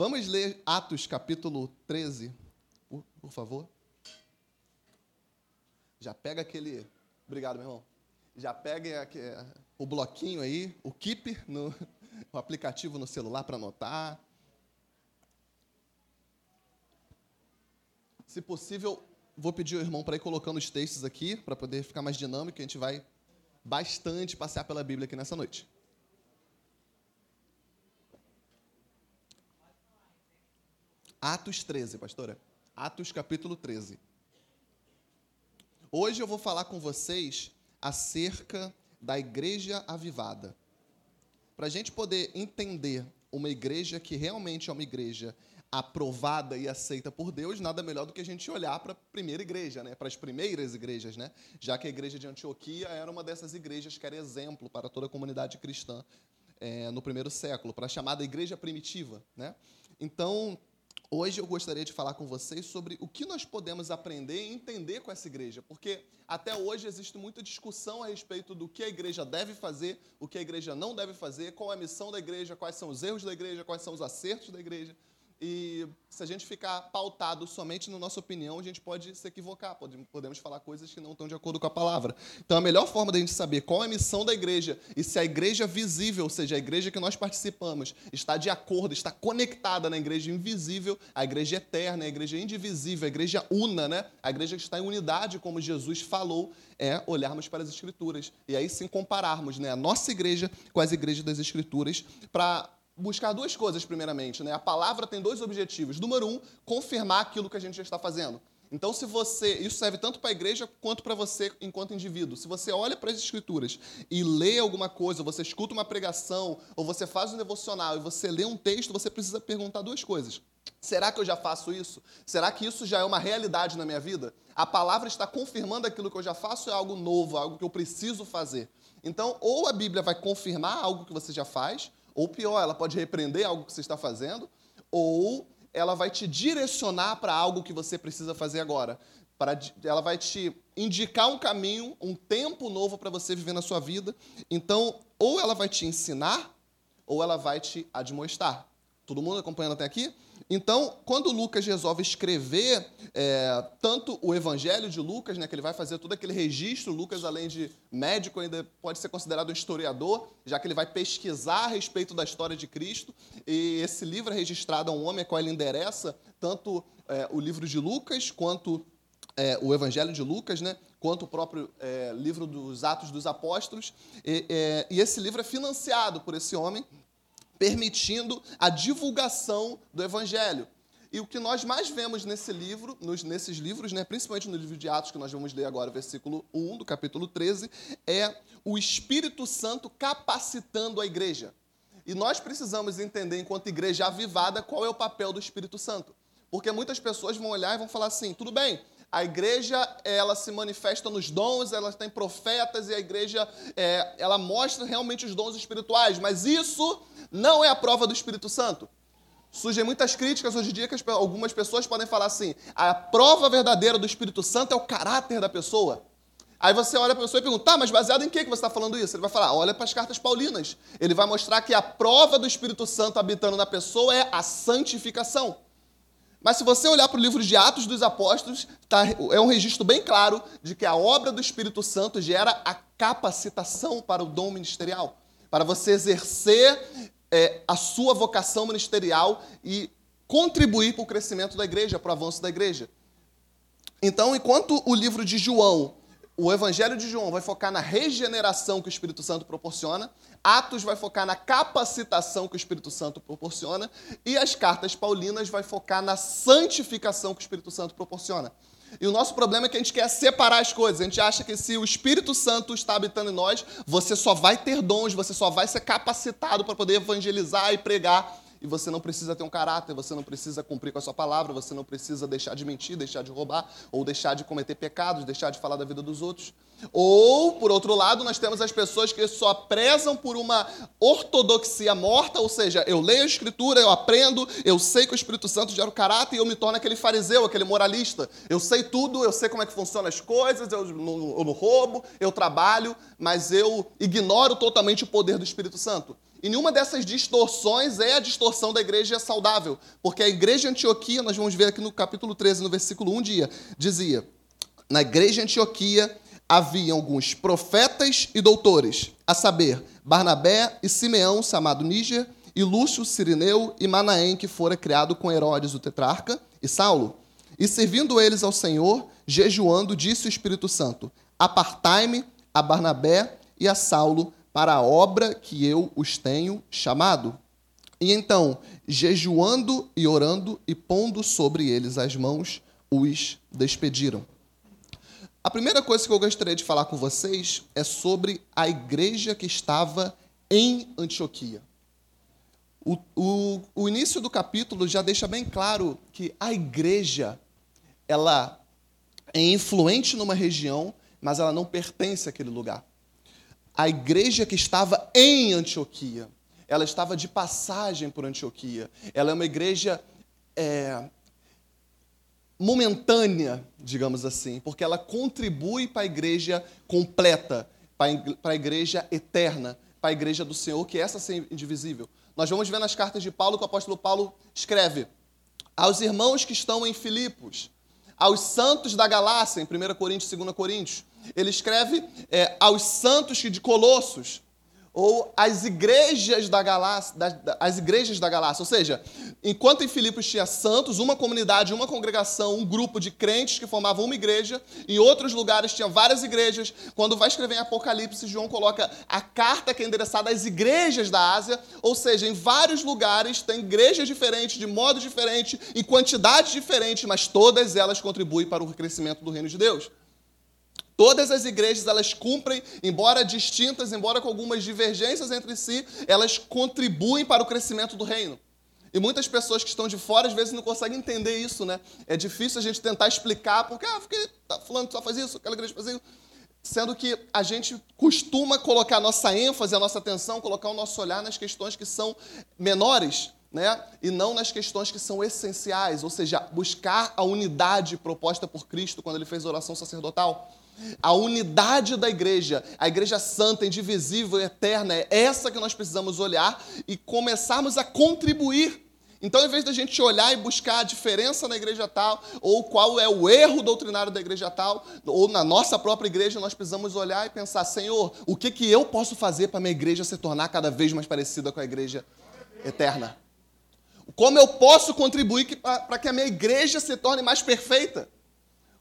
Vamos ler Atos capítulo 13, por, favor. Já pega aquele. Obrigado, meu irmão. Já pega o bloquinho aí, o Keep, no, o aplicativo no celular para anotar. Se possível, vou pedir ao irmão para ir colocando os textos aqui, para poder ficar mais dinâmico, a gente vai bastante passear pela Bíblia aqui nessa noite. Atos 13, pastora. Atos capítulo 13. Hoje eu vou falar com vocês acerca da igreja avivada. Para a gente poder entender uma igreja que realmente é uma igreja aprovada e aceita por Deus, nada melhor do que a gente olhar para a primeira igreja, né? para as primeiras igrejas, né? já que a igreja de Antioquia era uma dessas igrejas que era exemplo para toda a comunidade cristã é, no primeiro século, para a chamada igreja primitiva. Né? Então, Hoje eu gostaria de falar com vocês sobre o que nós podemos aprender e entender com essa igreja, porque até hoje existe muita discussão a respeito do que a igreja deve fazer, o que a igreja não deve fazer, qual é a missão da igreja, quais são os erros da igreja, quais são os acertos da igreja. E se a gente ficar pautado somente na nossa opinião, a gente pode se equivocar, podemos falar coisas que não estão de acordo com a palavra. Então, a melhor forma da gente saber qual é a missão da igreja e se a igreja visível, ou seja, a igreja que nós participamos, está de acordo, está conectada na igreja invisível, a igreja eterna, a igreja indivisível, a igreja una, né? a igreja que está em unidade, como Jesus falou, é olharmos para as Escrituras e aí sim compararmos né, a nossa igreja com as igrejas das Escrituras para buscar duas coisas, primeiramente. Né? A palavra tem dois objetivos. Número um, confirmar aquilo que a gente já está fazendo. Então, se você. Isso serve tanto para a igreja quanto para você enquanto indivíduo. Se você olha para as escrituras e lê alguma coisa, ou você escuta uma pregação, ou você faz um devocional e você lê um texto, você precisa perguntar duas coisas. Será que eu já faço isso? Será que isso já é uma realidade na minha vida? A palavra está confirmando aquilo que eu já faço, é algo novo, algo que eu preciso fazer. Então, ou a Bíblia vai confirmar algo que você já faz, ou pior, ela pode repreender algo que você está fazendo, ou ela vai te direcionar para algo que você precisa fazer agora. Ela vai te indicar um caminho, um tempo novo para você viver na sua vida. Então, ou ela vai te ensinar, ou ela vai te admoestar. Todo mundo acompanhando até aqui? Então, quando Lucas resolve escrever é, tanto o Evangelho de Lucas, né, que ele vai fazer todo aquele registro, Lucas, além de médico, ainda pode ser considerado um historiador, já que ele vai pesquisar a respeito da história de Cristo, e esse livro é registrado a um homem a qual ele endereça tanto é, o livro de Lucas, quanto é, o Evangelho de Lucas, né, quanto o próprio é, livro dos Atos dos Apóstolos, e, é, e esse livro é financiado por esse homem, permitindo a divulgação do evangelho. E o que nós mais vemos nesse livro, nos, nesses livros, né, principalmente no livro de Atos, que nós vamos ler agora, versículo 1 do capítulo 13, é o Espírito Santo capacitando a igreja. E nós precisamos entender, enquanto igreja avivada, qual é o papel do Espírito Santo. Porque muitas pessoas vão olhar e vão falar assim: tudo bem, a igreja ela se manifesta nos dons, ela tem profetas e a igreja é, ela mostra realmente os dons espirituais, mas isso não é a prova do Espírito Santo. Surgem muitas críticas hoje em dia que algumas pessoas podem falar assim: a prova verdadeira do Espírito Santo é o caráter da pessoa. Aí você olha para a pessoa e pergunta, tá, mas baseado em que você está falando isso? Ele vai falar, olha para as cartas paulinas. Ele vai mostrar que a prova do Espírito Santo habitando na pessoa é a santificação. Mas se você olhar para o livro de Atos dos Apóstolos, tá, é um registro bem claro de que a obra do Espírito Santo gera a capacitação para o dom ministerial, para você exercer é, a sua vocação ministerial e contribuir para o crescimento da igreja, para o avanço da igreja. Então, enquanto o livro de João o Evangelho de João vai focar na regeneração que o Espírito Santo proporciona, Atos vai focar na capacitação que o Espírito Santo proporciona, e as cartas paulinas vai focar na santificação que o Espírito Santo proporciona. E o nosso problema é que a gente quer separar as coisas. A gente acha que se o Espírito Santo está habitando em nós, você só vai ter dons, você só vai ser capacitado para poder evangelizar e pregar e você não precisa ter um caráter, você não precisa cumprir com a sua palavra, você não precisa deixar de mentir, deixar de roubar, ou deixar de cometer pecados, deixar de falar da vida dos outros. Ou, por outro lado, nós temos as pessoas que só prezam por uma ortodoxia morta, ou seja, eu leio a Escritura, eu aprendo, eu sei que o Espírito Santo gera o caráter e eu me torno aquele fariseu, aquele moralista. Eu sei tudo, eu sei como é que funcionam as coisas, eu não, eu não roubo, eu trabalho, mas eu ignoro totalmente o poder do Espírito Santo. E nenhuma dessas distorções é a distorção da igreja saudável. Porque a igreja de Antioquia, nós vamos ver aqui no capítulo 13, no versículo 1, dia, dizia: Na igreja de Antioquia havia alguns profetas e doutores, a saber, Barnabé e Simeão, chamado Níger, e Lúcio, Sirineu e Manaém, que fora criado com Herodes, o tetrarca, e Saulo. E servindo eles ao Senhor, jejuando, disse o Espírito Santo: Apartai-me a Barnabé e a Saulo para a obra que eu os tenho chamado. E então, jejuando e orando e pondo sobre eles as mãos, os despediram. A primeira coisa que eu gostaria de falar com vocês é sobre a igreja que estava em Antioquia. O, o, o início do capítulo já deixa bem claro que a igreja ela é influente numa região, mas ela não pertence àquele lugar a igreja que estava em Antioquia. Ela estava de passagem por Antioquia. Ela é uma igreja é, momentânea, digamos assim, porque ela contribui para a igreja completa, para a igreja eterna, para a igreja do Senhor, que é essa ser indivisível. Nós vamos ver nas cartas de Paulo que o apóstolo Paulo escreve aos irmãos que estão em Filipos, aos santos da Galácia, em 1 Coríntios, 2 Coríntios, ele escreve é, aos santos de Colossos, ou as igrejas da Galácia, as igrejas da Galácia. Ou seja, enquanto em Filipos tinha santos, uma comunidade, uma congregação, um grupo de crentes que formavam uma igreja, em outros lugares tinha várias igrejas. Quando vai escrever em Apocalipse, João coloca a carta que é endereçada às igrejas da Ásia, ou seja, em vários lugares tem igrejas diferentes, de modo diferente, em quantidade diferente, mas todas elas contribuem para o crescimento do reino de Deus. Todas as igrejas, elas cumprem, embora distintas, embora com algumas divergências entre si, elas contribuem para o crescimento do reino. E muitas pessoas que estão de fora, às vezes, não conseguem entender isso, né? É difícil a gente tentar explicar, porque, ah, porque tá falando só faz isso, aquela igreja faz isso. Sendo que a gente costuma colocar a nossa ênfase, a nossa atenção, colocar o nosso olhar nas questões que são menores, né? E não nas questões que são essenciais, ou seja, buscar a unidade proposta por Cristo quando ele fez a oração sacerdotal. A unidade da igreja, a igreja santa, indivisível, eterna, é essa que nós precisamos olhar e começarmos a contribuir. Então, em vez da gente olhar e buscar a diferença na igreja tal, ou qual é o erro doutrinário da igreja tal, ou na nossa própria igreja, nós precisamos olhar e pensar: Senhor, o que, que eu posso fazer para minha igreja se tornar cada vez mais parecida com a igreja eterna? Como eu posso contribuir para que a minha igreja se torne mais perfeita?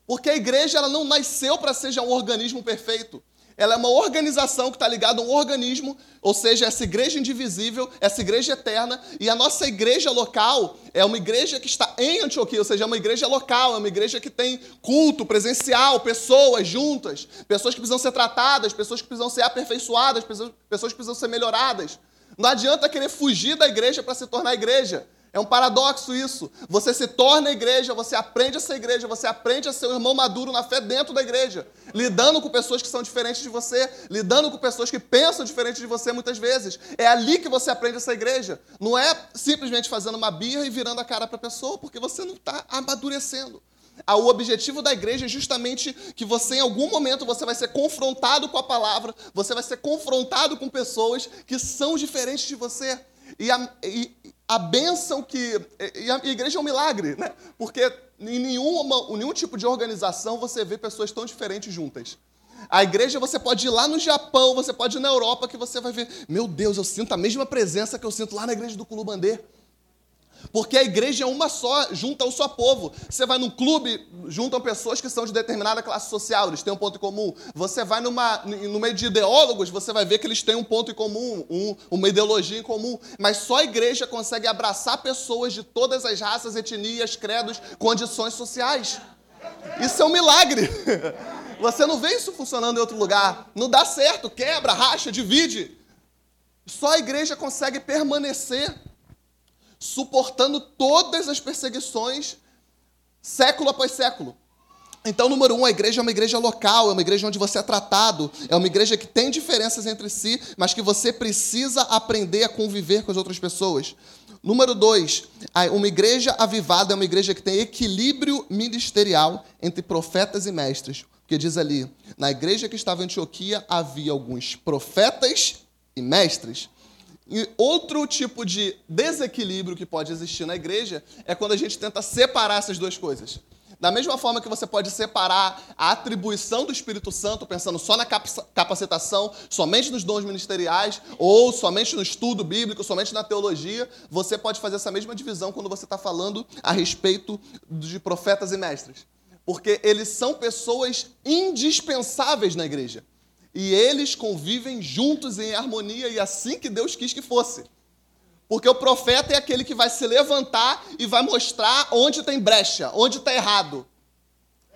Porque a igreja ela não nasceu para ser um organismo perfeito. Ela é uma organização que está ligada a um organismo, ou seja, essa igreja indivisível, essa igreja eterna, e a nossa igreja local é uma igreja que está em Antioquia, ou seja, é uma igreja local, é uma igreja que tem culto presencial, pessoas juntas, pessoas que precisam ser tratadas, pessoas que precisam ser aperfeiçoadas, pessoas que precisam ser melhoradas. Não adianta querer fugir da igreja para se tornar igreja. É um paradoxo isso. Você se torna igreja, você aprende a ser igreja, você aprende a ser um irmão maduro na fé dentro da igreja, lidando com pessoas que são diferentes de você, lidando com pessoas que pensam diferente de você muitas vezes. É ali que você aprende a ser igreja. Não é simplesmente fazendo uma birra e virando a cara para a pessoa, porque você não está amadurecendo. Ah, o objetivo da igreja é justamente que você, em algum momento, você vai ser confrontado com a palavra, você vai ser confrontado com pessoas que são diferentes de você. E a, e a bênção que. E a igreja é um milagre, né? Porque em nenhuma, nenhum tipo de organização você vê pessoas tão diferentes juntas. A igreja você pode ir lá no Japão, você pode ir na Europa, que você vai ver, meu Deus, eu sinto a mesma presença que eu sinto lá na igreja do Culubandê. Porque a igreja é uma só, junta o seu povo. Você vai num clube, juntam pessoas que são de determinada classe social, eles têm um ponto em comum. Você vai numa, no meio de ideólogos, você vai ver que eles têm um ponto em comum, um, uma ideologia em comum. Mas só a igreja consegue abraçar pessoas de todas as raças, etnias, credos, condições sociais. Isso é um milagre. Você não vê isso funcionando em outro lugar. Não dá certo, quebra, racha, divide. Só a igreja consegue permanecer suportando todas as perseguições, século após século. Então, número um, a igreja é uma igreja local, é uma igreja onde você é tratado, é uma igreja que tem diferenças entre si, mas que você precisa aprender a conviver com as outras pessoas. Número dois, uma igreja avivada é uma igreja que tem equilíbrio ministerial entre profetas e mestres. Porque diz ali, na igreja que estava em Antioquia havia alguns profetas e mestres. E outro tipo de desequilíbrio que pode existir na igreja é quando a gente tenta separar essas duas coisas. Da mesma forma que você pode separar a atribuição do Espírito Santo, pensando só na capacitação, somente nos dons ministeriais, ou somente no estudo bíblico, somente na teologia, você pode fazer essa mesma divisão quando você está falando a respeito de profetas e mestres. Porque eles são pessoas indispensáveis na igreja. E eles convivem juntos em harmonia, e assim que Deus quis que fosse. Porque o profeta é aquele que vai se levantar e vai mostrar onde tem brecha, onde está errado.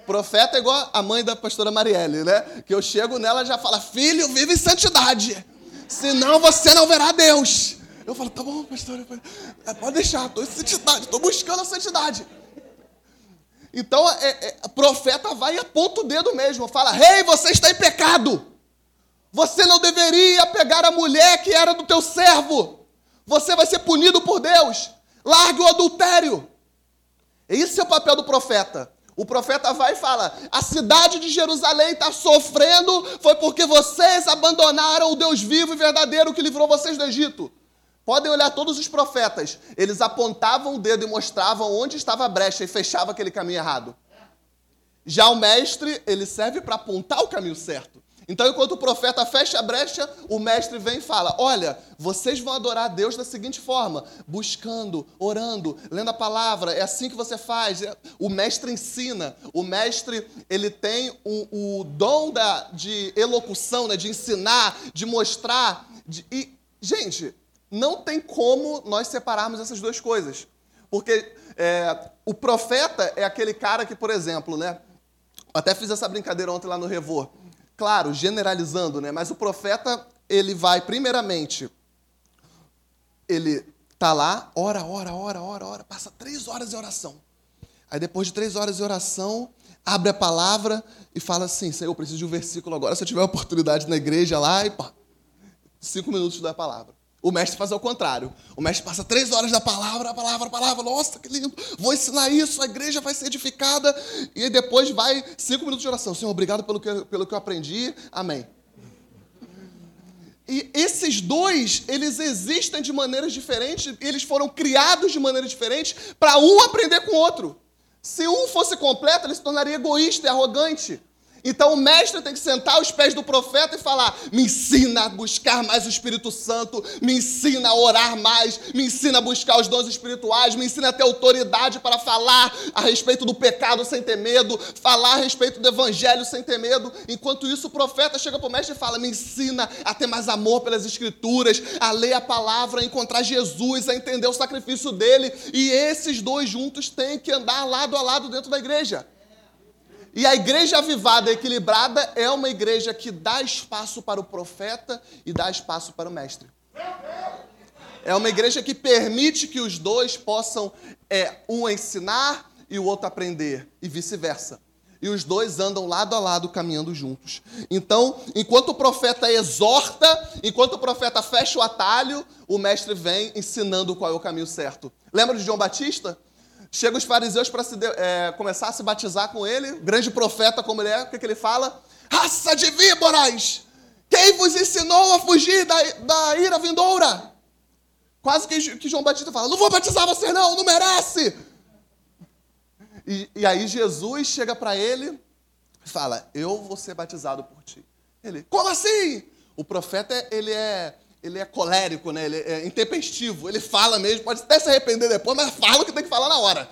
Profeta é igual a mãe da pastora Marielle, né? Que eu chego nela e já fala: Filho, vive em santidade, senão você não verá Deus. Eu falo: Tá bom, pastora, pode deixar, estou em santidade, estou buscando a santidade. Então, é, é, profeta vai e aponta o dedo mesmo, fala: Rei, hey, você está em pecado. Você não deveria pegar a mulher que era do teu servo. Você vai ser punido por Deus. Largue o adultério. Esse é o papel do profeta. O profeta vai e fala: a cidade de Jerusalém está sofrendo, foi porque vocês abandonaram o Deus vivo e verdadeiro que livrou vocês do Egito. Podem olhar todos os profetas, eles apontavam o dedo e mostravam onde estava a brecha e fechava aquele caminho errado. Já o mestre, ele serve para apontar o caminho certo. Então, enquanto o profeta fecha a brecha, o mestre vem e fala: Olha, vocês vão adorar a Deus da seguinte forma: buscando, orando, lendo a palavra. É assim que você faz. É, o mestre ensina. O mestre ele tem o, o dom da, de elocução, né, de ensinar, de mostrar. De, e, gente, não tem como nós separarmos essas duas coisas. Porque é, o profeta é aquele cara que, por exemplo, né? Até fiz essa brincadeira ontem lá no Revor claro, generalizando, né? Mas o profeta, ele vai primeiramente, ele tá lá, ora, ora, ora, ora, ora, passa três horas em oração. Aí depois de três horas de oração, abre a palavra e fala assim, Senhor, eu preciso de um versículo agora, se eu tiver oportunidade na igreja lá, e pá, cinco minutos da palavra. O mestre faz ao contrário. O mestre passa três horas da palavra, a palavra, a palavra. Nossa, que lindo. Vou ensinar isso, a igreja vai ser edificada. E depois vai cinco minutos de oração. Senhor, obrigado pelo que, pelo que eu aprendi. Amém. E esses dois, eles existem de maneiras diferentes, eles foram criados de maneira diferente para um aprender com o outro. Se um fosse completo, ele se tornaria egoísta e arrogante. Então o mestre tem que sentar aos pés do profeta e falar: me ensina a buscar mais o Espírito Santo, me ensina a orar mais, me ensina a buscar os dons espirituais, me ensina a ter autoridade para falar a respeito do pecado sem ter medo, falar a respeito do evangelho sem ter medo. Enquanto isso, o profeta chega para o mestre e fala: me ensina a ter mais amor pelas escrituras, a ler a palavra, a encontrar Jesus, a entender o sacrifício dele. E esses dois juntos têm que andar lado a lado dentro da igreja. E a igreja avivada equilibrada é uma igreja que dá espaço para o profeta e dá espaço para o mestre. É uma igreja que permite que os dois possam, é, um ensinar e o outro aprender, e vice-versa. E os dois andam lado a lado caminhando juntos. Então, enquanto o profeta exorta, enquanto o profeta fecha o atalho, o mestre vem ensinando qual é o caminho certo. Lembra de João Batista? Chega os fariseus para é, começar a se batizar com ele, grande profeta como ele é, o que, que ele fala? Raça de víboras! Quem vos ensinou a fugir da, da ira vindoura? Quase que, que João Batista fala: Não vou batizar você, não, não merece! E, e aí Jesus chega para ele e fala: Eu vou ser batizado por ti. Ele, como assim? O profeta, ele é ele é colérico, né? ele é intempestivo, ele fala mesmo, pode até se arrepender depois, mas fala o que tem que falar na hora.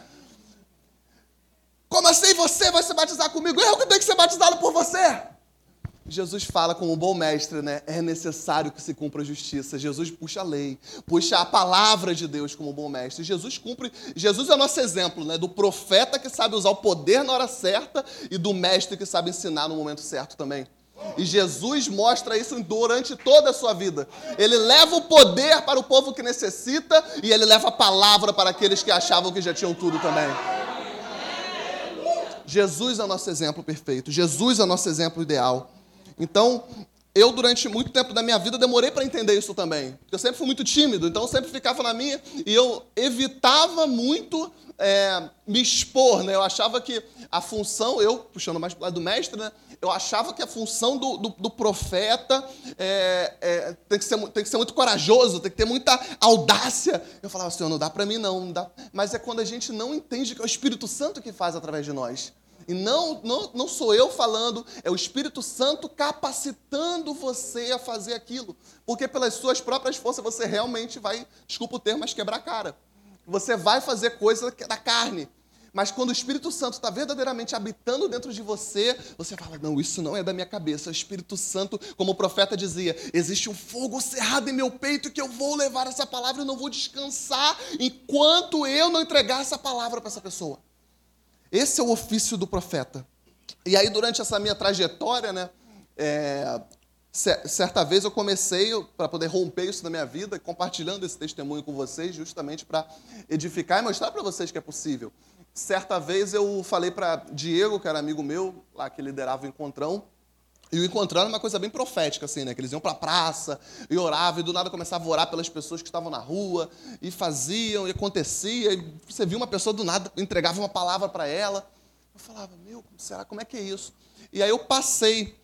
Como assim você vai se batizar comigo? Eu que tenho que ser batizado por você. Jesus fala como um bom mestre, né? É necessário que se cumpra a justiça. Jesus puxa a lei, puxa a palavra de Deus como um bom mestre. Jesus cumpre. Jesus é o nosso exemplo, né? Do profeta que sabe usar o poder na hora certa e do mestre que sabe ensinar no momento certo também. E Jesus mostra isso durante toda a sua vida. Ele leva o poder para o povo que necessita e ele leva a palavra para aqueles que achavam que já tinham tudo também. Jesus é o nosso exemplo perfeito. Jesus é o nosso exemplo ideal. Então, eu, durante muito tempo da minha vida, demorei para entender isso também. Eu sempre fui muito tímido, então eu sempre ficava na minha e eu evitava muito é, me expor. Né? Eu achava que a função, eu, puxando mais para o lado do mestre, né? eu achava que a função do, do, do profeta é, é, tem, que ser, tem que ser muito corajoso, tem que ter muita audácia. Eu falava, Senhor, não dá para mim não, não dá. Mas é quando a gente não entende que é o Espírito Santo que faz através de nós. E não, não, não sou eu falando, é o Espírito Santo capacitando você a fazer aquilo. Porque pelas suas próprias forças você realmente vai, desculpa o termo, mas quebrar a cara. Você vai fazer coisa da carne. Mas quando o Espírito Santo está verdadeiramente habitando dentro de você, você fala: não, isso não é da minha cabeça. O Espírito Santo, como o profeta dizia, existe um fogo cerrado em meu peito que eu vou levar essa palavra e não vou descansar enquanto eu não entregar essa palavra para essa pessoa. Esse é o ofício do profeta. E aí, durante essa minha trajetória, né, é, certa vez eu comecei, para poder romper isso na minha vida, compartilhando esse testemunho com vocês, justamente para edificar e mostrar para vocês que é possível. Certa vez eu falei para Diego, que era amigo meu, lá que liderava o Encontrão, e o encontrando uma coisa bem profética, assim, né? Que eles iam para a praça e oravam, e do nada começavam a orar pelas pessoas que estavam na rua, e faziam, e acontecia, e você viu uma pessoa do nada, entregava uma palavra para ela. Eu falava, meu, será, como é que é isso? E aí eu passei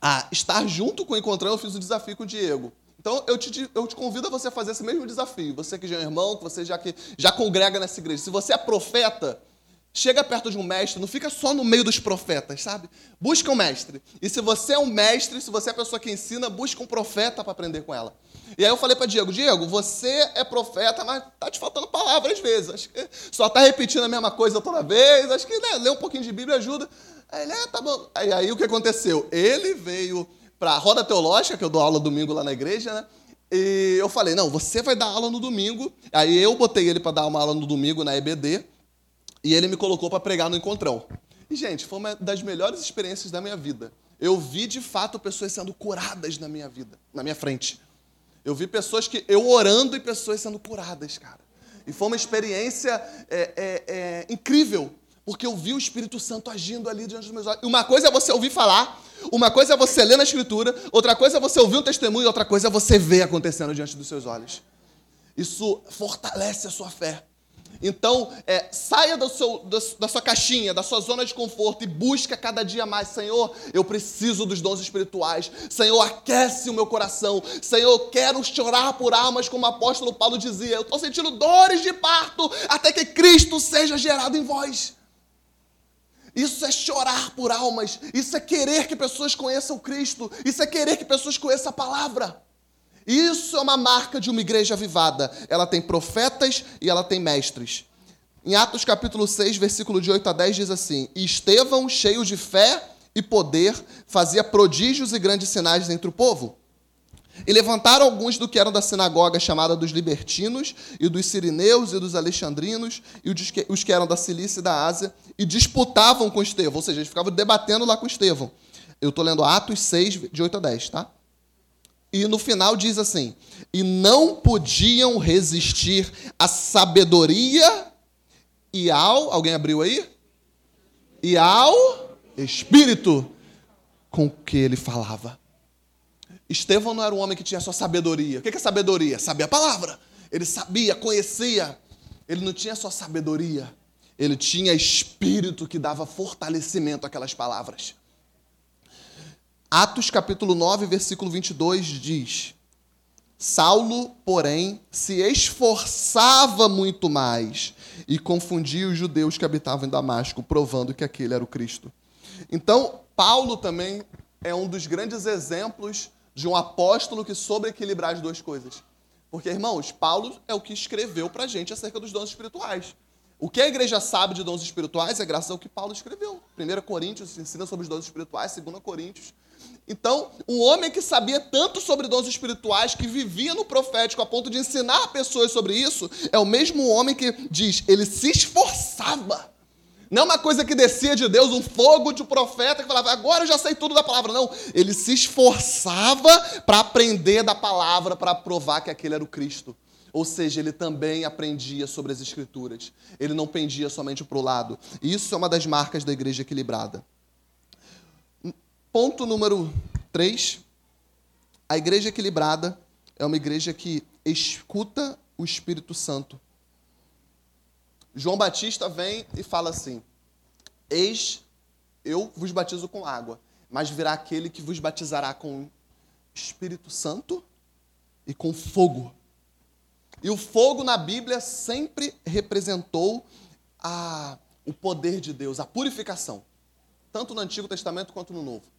a estar junto com o encontrando, eu fiz o desafio com o Diego. Então eu te, eu te convido a você fazer esse mesmo desafio. Você que já é irmão, que você já, que, já congrega nessa igreja. Se você é profeta, Chega perto de um mestre, não fica só no meio dos profetas, sabe? Busca um mestre. E se você é um mestre, se você é a pessoa que ensina, busca um profeta para aprender com ela. E aí eu falei para Diego, Diego, você é profeta, mas tá te faltando palavras às vezes. Acho que só tá repetindo a mesma coisa toda vez. Acho que né, ler um pouquinho de Bíblia ajuda. Aí ele, é, tá bom. Aí, aí o que aconteceu? Ele veio para a roda teológica, que eu dou aula domingo lá na igreja, né? E eu falei, não, você vai dar aula no domingo. Aí eu botei ele para dar uma aula no domingo na EBD. E ele me colocou para pregar no encontrão. E, gente, foi uma das melhores experiências da minha vida. Eu vi, de fato, pessoas sendo curadas na minha vida, na minha frente. Eu vi pessoas que. Eu orando e pessoas sendo curadas, cara. E foi uma experiência é, é, é, incrível, porque eu vi o Espírito Santo agindo ali diante dos meus olhos. Uma coisa é você ouvir falar, uma coisa é você ler na Escritura, outra coisa é você ouvir um testemunho, outra coisa é você ver acontecendo diante dos seus olhos. Isso fortalece a sua fé. Então, é, saia seu, da sua caixinha, da sua zona de conforto e busca cada dia mais. Senhor, eu preciso dos dons espirituais. Senhor, aquece o meu coração. Senhor, eu quero chorar por almas, como o apóstolo Paulo dizia. Eu estou sentindo dores de parto até que Cristo seja gerado em vós. Isso é chorar por almas. Isso é querer que pessoas conheçam Cristo. Isso é querer que pessoas conheçam a palavra. Isso é uma marca de uma igreja avivada. Ela tem profetas e ela tem mestres. Em Atos capítulo 6, versículo de 8 a 10 diz assim: Estevão, cheio de fé e poder, fazia prodígios e grandes sinais entre o povo. E levantaram alguns do que eram da sinagoga chamada dos libertinos, e dos sirineus, e dos alexandrinos, e os que eram da Cilícia e da Ásia, e disputavam com Estevão, ou seja, eles ficavam debatendo lá com Estevão. Eu estou lendo Atos 6, de 8 a 10, tá? E no final diz assim: e não podiam resistir à sabedoria e ao. Alguém abriu aí? E ao Espírito com que ele falava. Estevão não era um homem que tinha só sabedoria. O que é sabedoria? Sabia a palavra. Ele sabia, conhecia. Ele não tinha só sabedoria. Ele tinha espírito que dava fortalecimento àquelas palavras. Atos capítulo 9, versículo 22 diz: Saulo, porém, se esforçava muito mais e confundia os judeus que habitavam em Damasco, provando que aquele era o Cristo. Então, Paulo também é um dos grandes exemplos de um apóstolo que soube equilibrar as duas coisas. Porque, irmãos, Paulo é o que escreveu para a gente acerca dos dons espirituais. O que a igreja sabe de dons espirituais é graças ao que Paulo escreveu. 1 Coríntios ensina sobre os dons espirituais, 2 Coríntios então, um homem que sabia tanto sobre dons espirituais, que vivia no profético a ponto de ensinar pessoas sobre isso, é o mesmo homem que diz, ele se esforçava. Não é uma coisa que descia de Deus, um fogo de um profeta que falava, agora eu já sei tudo da palavra. Não, ele se esforçava para aprender da palavra, para provar que aquele era o Cristo. Ou seja, ele também aprendia sobre as Escrituras. Ele não pendia somente para o lado. Isso é uma das marcas da igreja equilibrada. Ponto número 3. A igreja equilibrada é uma igreja que escuta o Espírito Santo. João Batista vem e fala assim: Eis, eu vos batizo com água, mas virá aquele que vos batizará com Espírito Santo e com fogo. E o fogo na Bíblia sempre representou a, o poder de Deus, a purificação, tanto no Antigo Testamento quanto no Novo.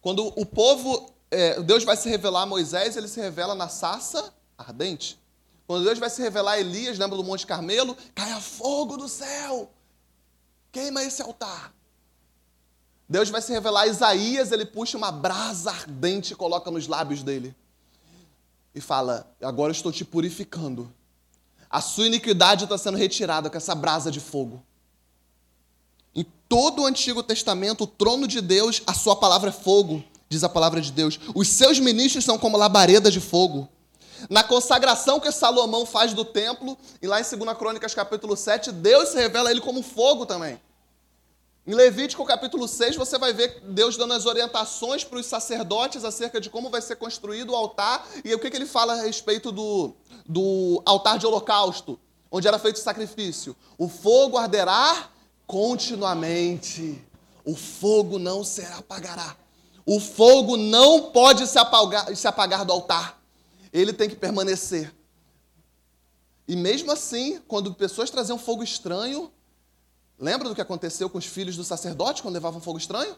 Quando o povo, é, Deus vai se revelar a Moisés, ele se revela na sarça ardente. Quando Deus vai se revelar a Elias, lembra do Monte Carmelo? Caia fogo do céu, queima esse altar. Deus vai se revelar a Isaías, ele puxa uma brasa ardente e coloca nos lábios dele. E fala: Agora eu estou te purificando. A sua iniquidade está sendo retirada com essa brasa de fogo. Todo o Antigo Testamento, o trono de Deus, a sua palavra é fogo, diz a palavra de Deus. Os seus ministros são como labareda de fogo. Na consagração que Salomão faz do templo, e lá em 2 Crônicas capítulo 7, Deus se revela a ele como fogo também. Em Levítico capítulo 6, você vai ver Deus dando as orientações para os sacerdotes acerca de como vai ser construído o altar e o que, que ele fala a respeito do, do altar de holocausto, onde era feito o sacrifício. O fogo arderá continuamente, o fogo não se apagará. O fogo não pode se apagar, se apagar do altar, ele tem que permanecer. E mesmo assim, quando pessoas traziam fogo estranho, Lembra do que aconteceu com os filhos do sacerdote quando levavam fogo estranho?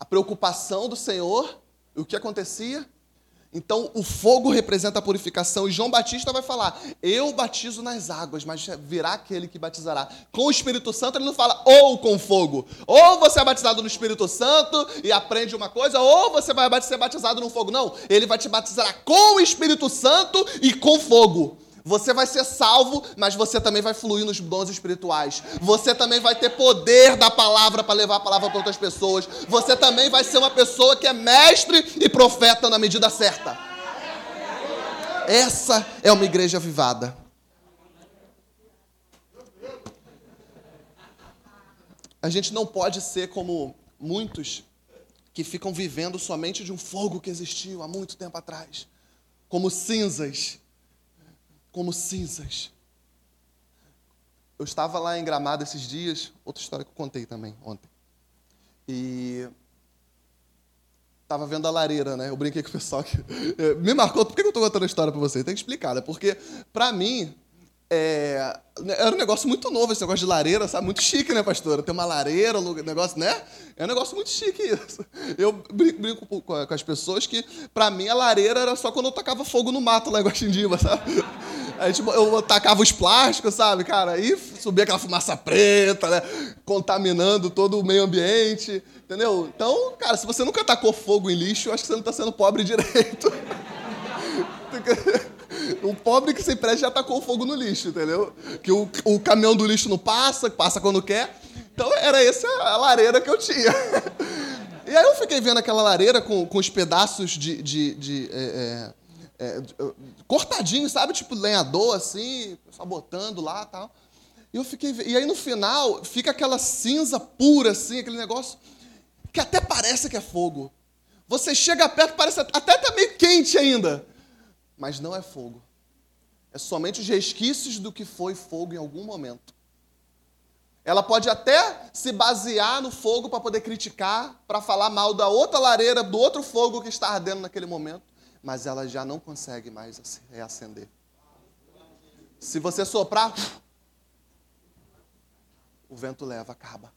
A preocupação do Senhor, o que acontecia? Então, o fogo representa a purificação. E João Batista vai falar: Eu batizo nas águas, mas virá aquele que batizará. Com o Espírito Santo, ele não fala ou com fogo. Ou você é batizado no Espírito Santo e aprende uma coisa, ou você vai ser batizado no fogo. Não, ele vai te batizar com o Espírito Santo e com fogo. Você vai ser salvo, mas você também vai fluir nos dons espirituais. Você também vai ter poder da palavra para levar a palavra para outras pessoas. Você também vai ser uma pessoa que é mestre e profeta na medida certa. Essa é uma igreja avivada. A gente não pode ser como muitos que ficam vivendo somente de um fogo que existiu há muito tempo atrás, como cinzas como cinzas. Eu estava lá em Gramado esses dias, outra história que eu contei também ontem. E estava vendo a lareira, né? Eu brinquei com o pessoal que me marcou. Por que eu estou contando a história para você? Tem que explicar, né? Porque para mim é, era um negócio muito novo esse negócio de lareira, sabe? Muito chique, né, pastora? Ter uma lareira, negócio, né? É um negócio muito chique isso. Eu brinco com as pessoas que, para mim, a lareira era só quando eu tacava fogo no mato lá em Guaxindiba, sabe? Tipo, eu tacava os plásticos, sabe, cara? Aí subia aquela fumaça preta, né? Contaminando todo o meio ambiente, entendeu? Então, cara, se você nunca tacou fogo em lixo, eu acho que você não está sendo pobre direito. um pobre que se presta já tacou fogo no lixo, entendeu? Que o, o caminhão do lixo não passa, passa quando quer. Então, era essa a lareira que eu tinha. E aí eu fiquei vendo aquela lareira com, com os pedaços de, de, de é, é, cortadinho, sabe? Tipo lenhador, assim, só botando lá e tal. E eu fiquei. E aí no final fica aquela cinza pura, assim, aquele negócio que até parece que é fogo. Você chega perto, parece até tá meio quente ainda. Mas não é fogo. É somente os resquícios do que foi fogo em algum momento. Ela pode até se basear no fogo para poder criticar, para falar mal da outra lareira, do outro fogo que está ardendo naquele momento mas ela já não consegue mais reacender. Se você soprar, o vento leva, acaba.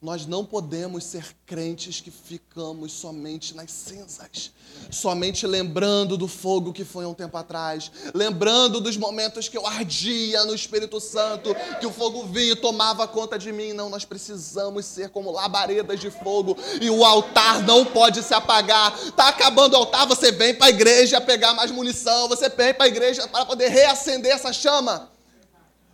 Nós não podemos ser crentes que ficamos somente nas cinzas, somente lembrando do fogo que foi um tempo atrás, lembrando dos momentos que eu ardia no Espírito Santo, que o fogo vinha e tomava conta de mim. Não, nós precisamos ser como labaredas de fogo e o altar não pode se apagar. Tá acabando o altar, você vem para a igreja pegar mais munição, você vem para a igreja para poder reacender essa chama.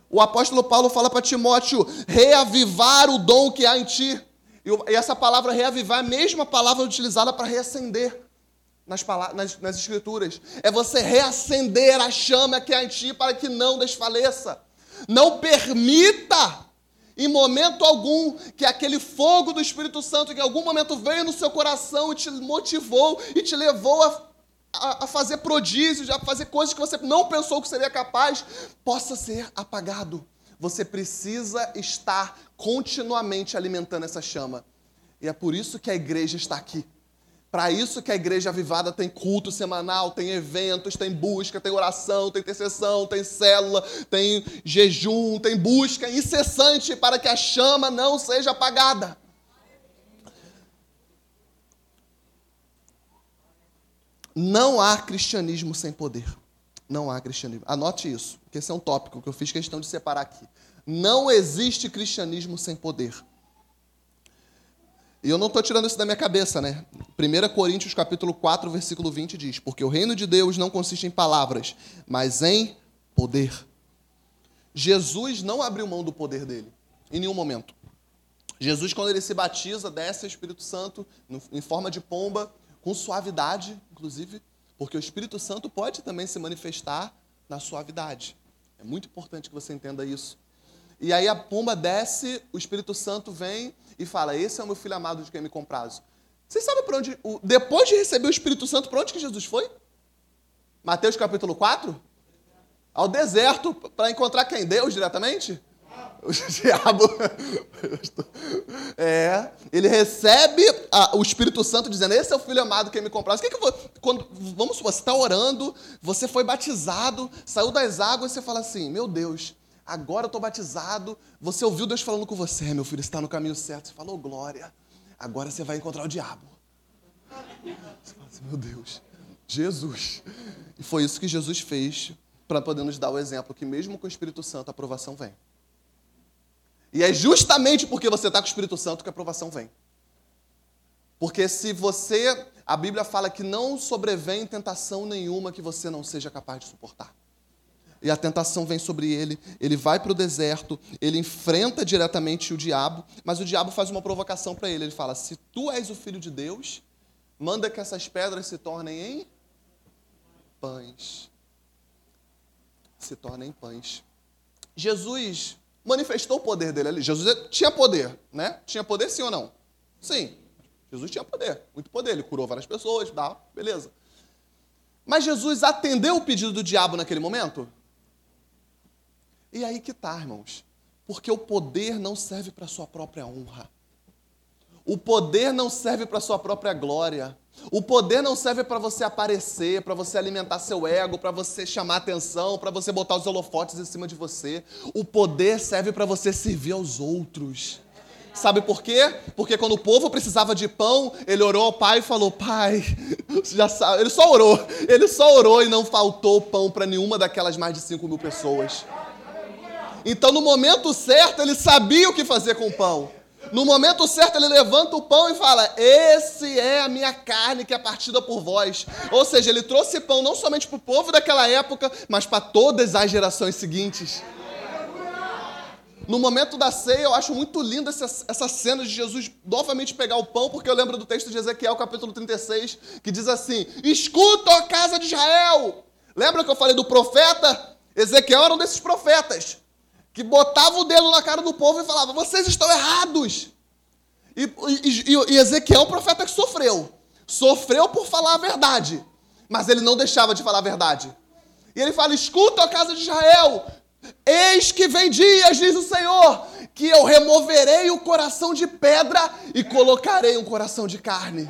O apóstolo Paulo fala para Timóteo: reavivar o dom que há em ti. E essa palavra reavivar é a mesma palavra utilizada para reacender nas, nas, nas Escrituras. É você reacender a chama que há em ti para que não desfaleça. Não permita em momento algum que aquele fogo do Espírito Santo que em algum momento veio no seu coração e te motivou e te levou a, a, a, fazer prodígios, a fazer coisas que você não pensou que seria capaz, possa ser apagado. Você precisa estar continuamente alimentando essa chama. E é por isso que a igreja está aqui. Para isso que a igreja avivada tem culto semanal, tem eventos, tem busca, tem oração, tem intercessão, tem célula, tem jejum, tem busca incessante para que a chama não seja apagada. Não há cristianismo sem poder. Não há cristianismo. Anote isso, porque esse é um tópico que eu fiz questão de separar aqui. Não existe cristianismo sem poder. E eu não estou tirando isso da minha cabeça, né? 1 Coríntios capítulo 4, versículo 20 diz, porque o reino de Deus não consiste em palavras, mas em poder. Jesus não abriu mão do poder dele, em nenhum momento. Jesus, quando ele se batiza, desce o Espírito Santo em forma de pomba, com suavidade, inclusive, porque o Espírito Santo pode também se manifestar na suavidade. É muito importante que você entenda isso. E aí a pomba desce, o Espírito Santo vem e fala: Esse é o meu filho amado de quem me comprazo. Vocês sabem para onde, depois de receber o Espírito Santo, para onde que Jesus foi? Mateus capítulo 4? Ao deserto, para encontrar quem? Deus diretamente? O diabo. É, ele recebe a, o Espírito Santo dizendo: Esse é o filho amado que me comprasse. Que, que vou. Quando, vamos supor, você está orando, você foi batizado, saiu das águas e você fala assim: Meu Deus, agora eu estou batizado, você ouviu Deus falando com você, meu filho, está no caminho certo. Você falou, glória, agora você vai encontrar o diabo. Você fala assim, meu Deus, Jesus. E foi isso que Jesus fez para poder nos dar o exemplo que mesmo com o Espírito Santo a aprovação vem. E é justamente porque você está com o Espírito Santo que a aprovação vem. Porque se você, a Bíblia fala que não sobrevém tentação nenhuma que você não seja capaz de suportar e a tentação vem sobre ele, ele vai para o deserto, ele enfrenta diretamente o diabo, mas o diabo faz uma provocação para ele. Ele fala: Se tu és o filho de Deus, manda que essas pedras se tornem em pães. Se tornem em pães. Jesus manifestou o poder dele ali. Jesus tinha poder, né? Tinha poder sim ou não? Sim. Jesus tinha poder, muito poder. Ele curou várias pessoas, dá, beleza. Mas Jesus atendeu o pedido do diabo naquele momento? E aí que tá, irmãos. Porque o poder não serve para sua própria honra. O poder não serve para sua própria glória. O poder não serve para você aparecer, para você alimentar seu ego, para você chamar atenção, para você botar os holofotes em cima de você. O poder serve para você servir aos outros. Sabe por quê? Porque quando o povo precisava de pão, ele orou ao pai e falou: Pai, já sabe. Ele só orou. Ele só orou e não faltou pão para nenhuma daquelas mais de 5 mil pessoas. Então, no momento certo, ele sabia o que fazer com o pão. No momento certo, ele levanta o pão e fala: Esse é a minha carne que é partida por vós. Ou seja, ele trouxe pão não somente para o povo daquela época, mas para todas as gerações seguintes. No momento da ceia, eu acho muito linda essa, essa cena de Jesus novamente pegar o pão, porque eu lembro do texto de Ezequiel, capítulo 36, que diz assim: Escuta, ó casa de Israel! Lembra que eu falei do profeta? Ezequiel era um desses profetas que botava o dedo na cara do povo e falava: vocês estão errados. E, e, e Ezequiel é um profeta que sofreu. Sofreu por falar a verdade, mas ele não deixava de falar a verdade. E ele fala: escuta a casa de Israel, eis que vem dias, diz o Senhor, que eu removerei o coração de pedra e colocarei um coração de carne.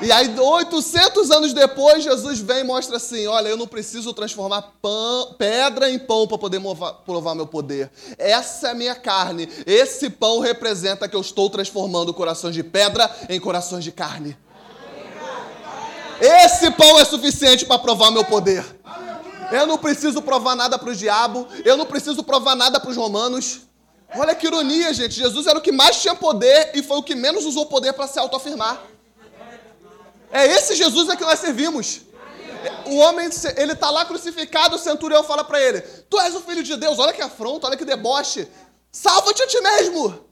E aí, 800 anos depois, Jesus vem e mostra assim: olha, eu não preciso transformar pão, pedra em pão para poder provar meu poder. Essa é a minha carne. Esse pão representa que eu estou transformando corações de pedra em corações de carne. Esse pão é suficiente para provar meu poder. Eu não preciso provar nada para o diabo, eu não preciso provar nada para os romanos. Olha que ironia, gente. Jesus era o que mais tinha poder e foi o que menos usou poder para se autoafirmar. É esse Jesus a que nós servimos. O homem, ele está lá crucificado, o centurião fala para ele: Tu és o filho de Deus, olha que afronta, olha que deboche. Salva-te a ti mesmo.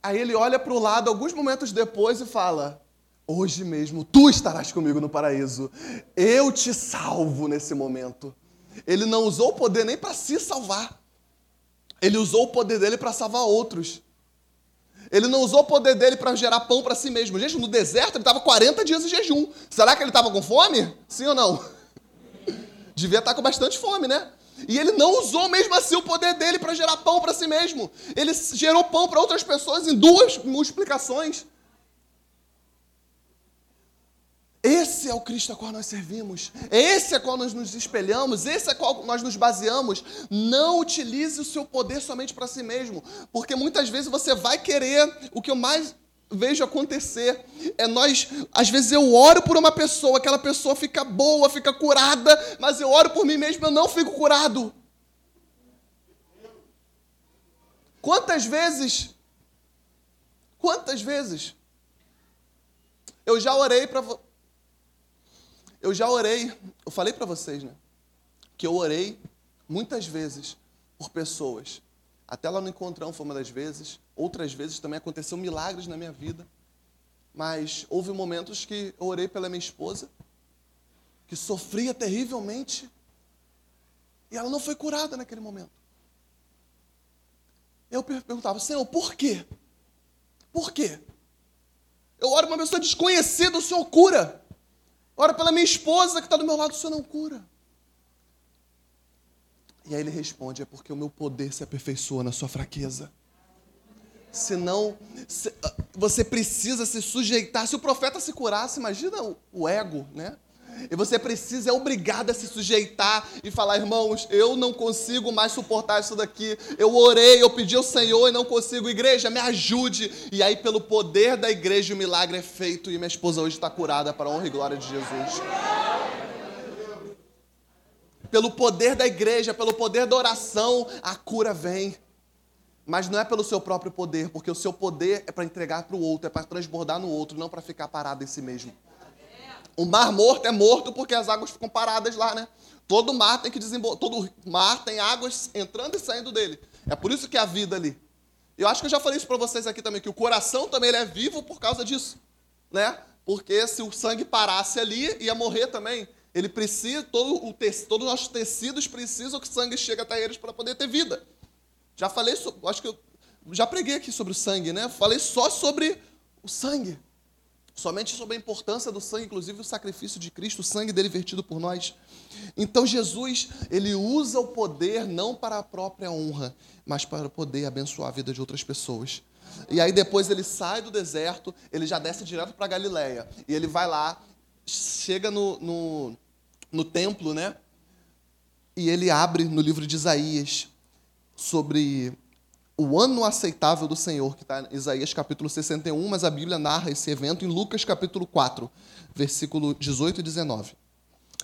Aí ele olha para o lado alguns momentos depois e fala: Hoje mesmo tu estarás comigo no paraíso. Eu te salvo nesse momento. Ele não usou o poder nem para se salvar. Ele usou o poder dele para salvar outros. Ele não usou o poder dele para gerar pão para si mesmo. Gente, no deserto ele estava 40 dias em jejum. Será que ele estava com fome? Sim ou não? Devia estar tá com bastante fome, né? E ele não usou mesmo assim o poder dele para gerar pão para si mesmo. Ele gerou pão para outras pessoas em duas multiplicações. Esse é o Cristo a qual nós servimos. Esse é qual nós nos espelhamos. Esse é qual nós nos baseamos. Não utilize o seu poder somente para si mesmo, porque muitas vezes você vai querer o que eu mais vejo acontecer é nós, às vezes eu oro por uma pessoa, aquela pessoa fica boa, fica curada, mas eu oro por mim mesmo, eu não fico curado. Quantas vezes Quantas vezes eu já orei para eu já orei, eu falei para vocês, né? Que eu orei muitas vezes por pessoas. Até lá no encontrão foi uma das vezes. Outras vezes também aconteceu milagres na minha vida. Mas houve momentos que eu orei pela minha esposa, que sofria terrivelmente, e ela não foi curada naquele momento. Eu perguntava, Senhor, por quê? Por quê? Eu oro uma pessoa desconhecida, o Senhor cura. Ora pela minha esposa que está do meu lado, o Senhor não cura. E aí ele responde: é porque o meu poder se aperfeiçoa na sua fraqueza. Senão, se, ah, você precisa se sujeitar. Se o profeta se curasse, imagina o, o ego, né? E você precisa, é obrigado a se sujeitar e falar, irmãos, eu não consigo mais suportar isso daqui. Eu orei, eu pedi ao Senhor e não consigo. Igreja, me ajude. E aí, pelo poder da igreja, o milagre é feito e minha esposa hoje está curada para a honra e glória de Jesus. Pelo poder da igreja, pelo poder da oração, a cura vem. Mas não é pelo seu próprio poder, porque o seu poder é para entregar para o outro, é para transbordar no outro, não para ficar parado em si mesmo. O mar morto é morto porque as águas ficam paradas lá, né? Todo mar tem que desembocar, todo mar tem águas entrando e saindo dele. É por isso que é a vida ali. Eu acho que eu já falei isso para vocês aqui também, que o coração também ele é vivo por causa disso, né? Porque se o sangue parasse ali, ia morrer também. Ele precisa, todo o tecido, todos os nossos tecidos precisam que o sangue chegue até eles para poder ter vida. Já falei, acho que eu já preguei aqui sobre o sangue, né? Falei só sobre o sangue. Somente sobre a importância do sangue, inclusive o sacrifício de Cristo, o sangue dele vertido por nós. Então Jesus, ele usa o poder não para a própria honra, mas para poder abençoar a vida de outras pessoas. E aí depois ele sai do deserto, ele já desce direto para Galiléia. E ele vai lá, chega no, no, no templo, né? E ele abre no livro de Isaías sobre o ano aceitável do Senhor, que está em Isaías capítulo 61, mas a Bíblia narra esse evento em Lucas capítulo 4, versículo 18 e 19.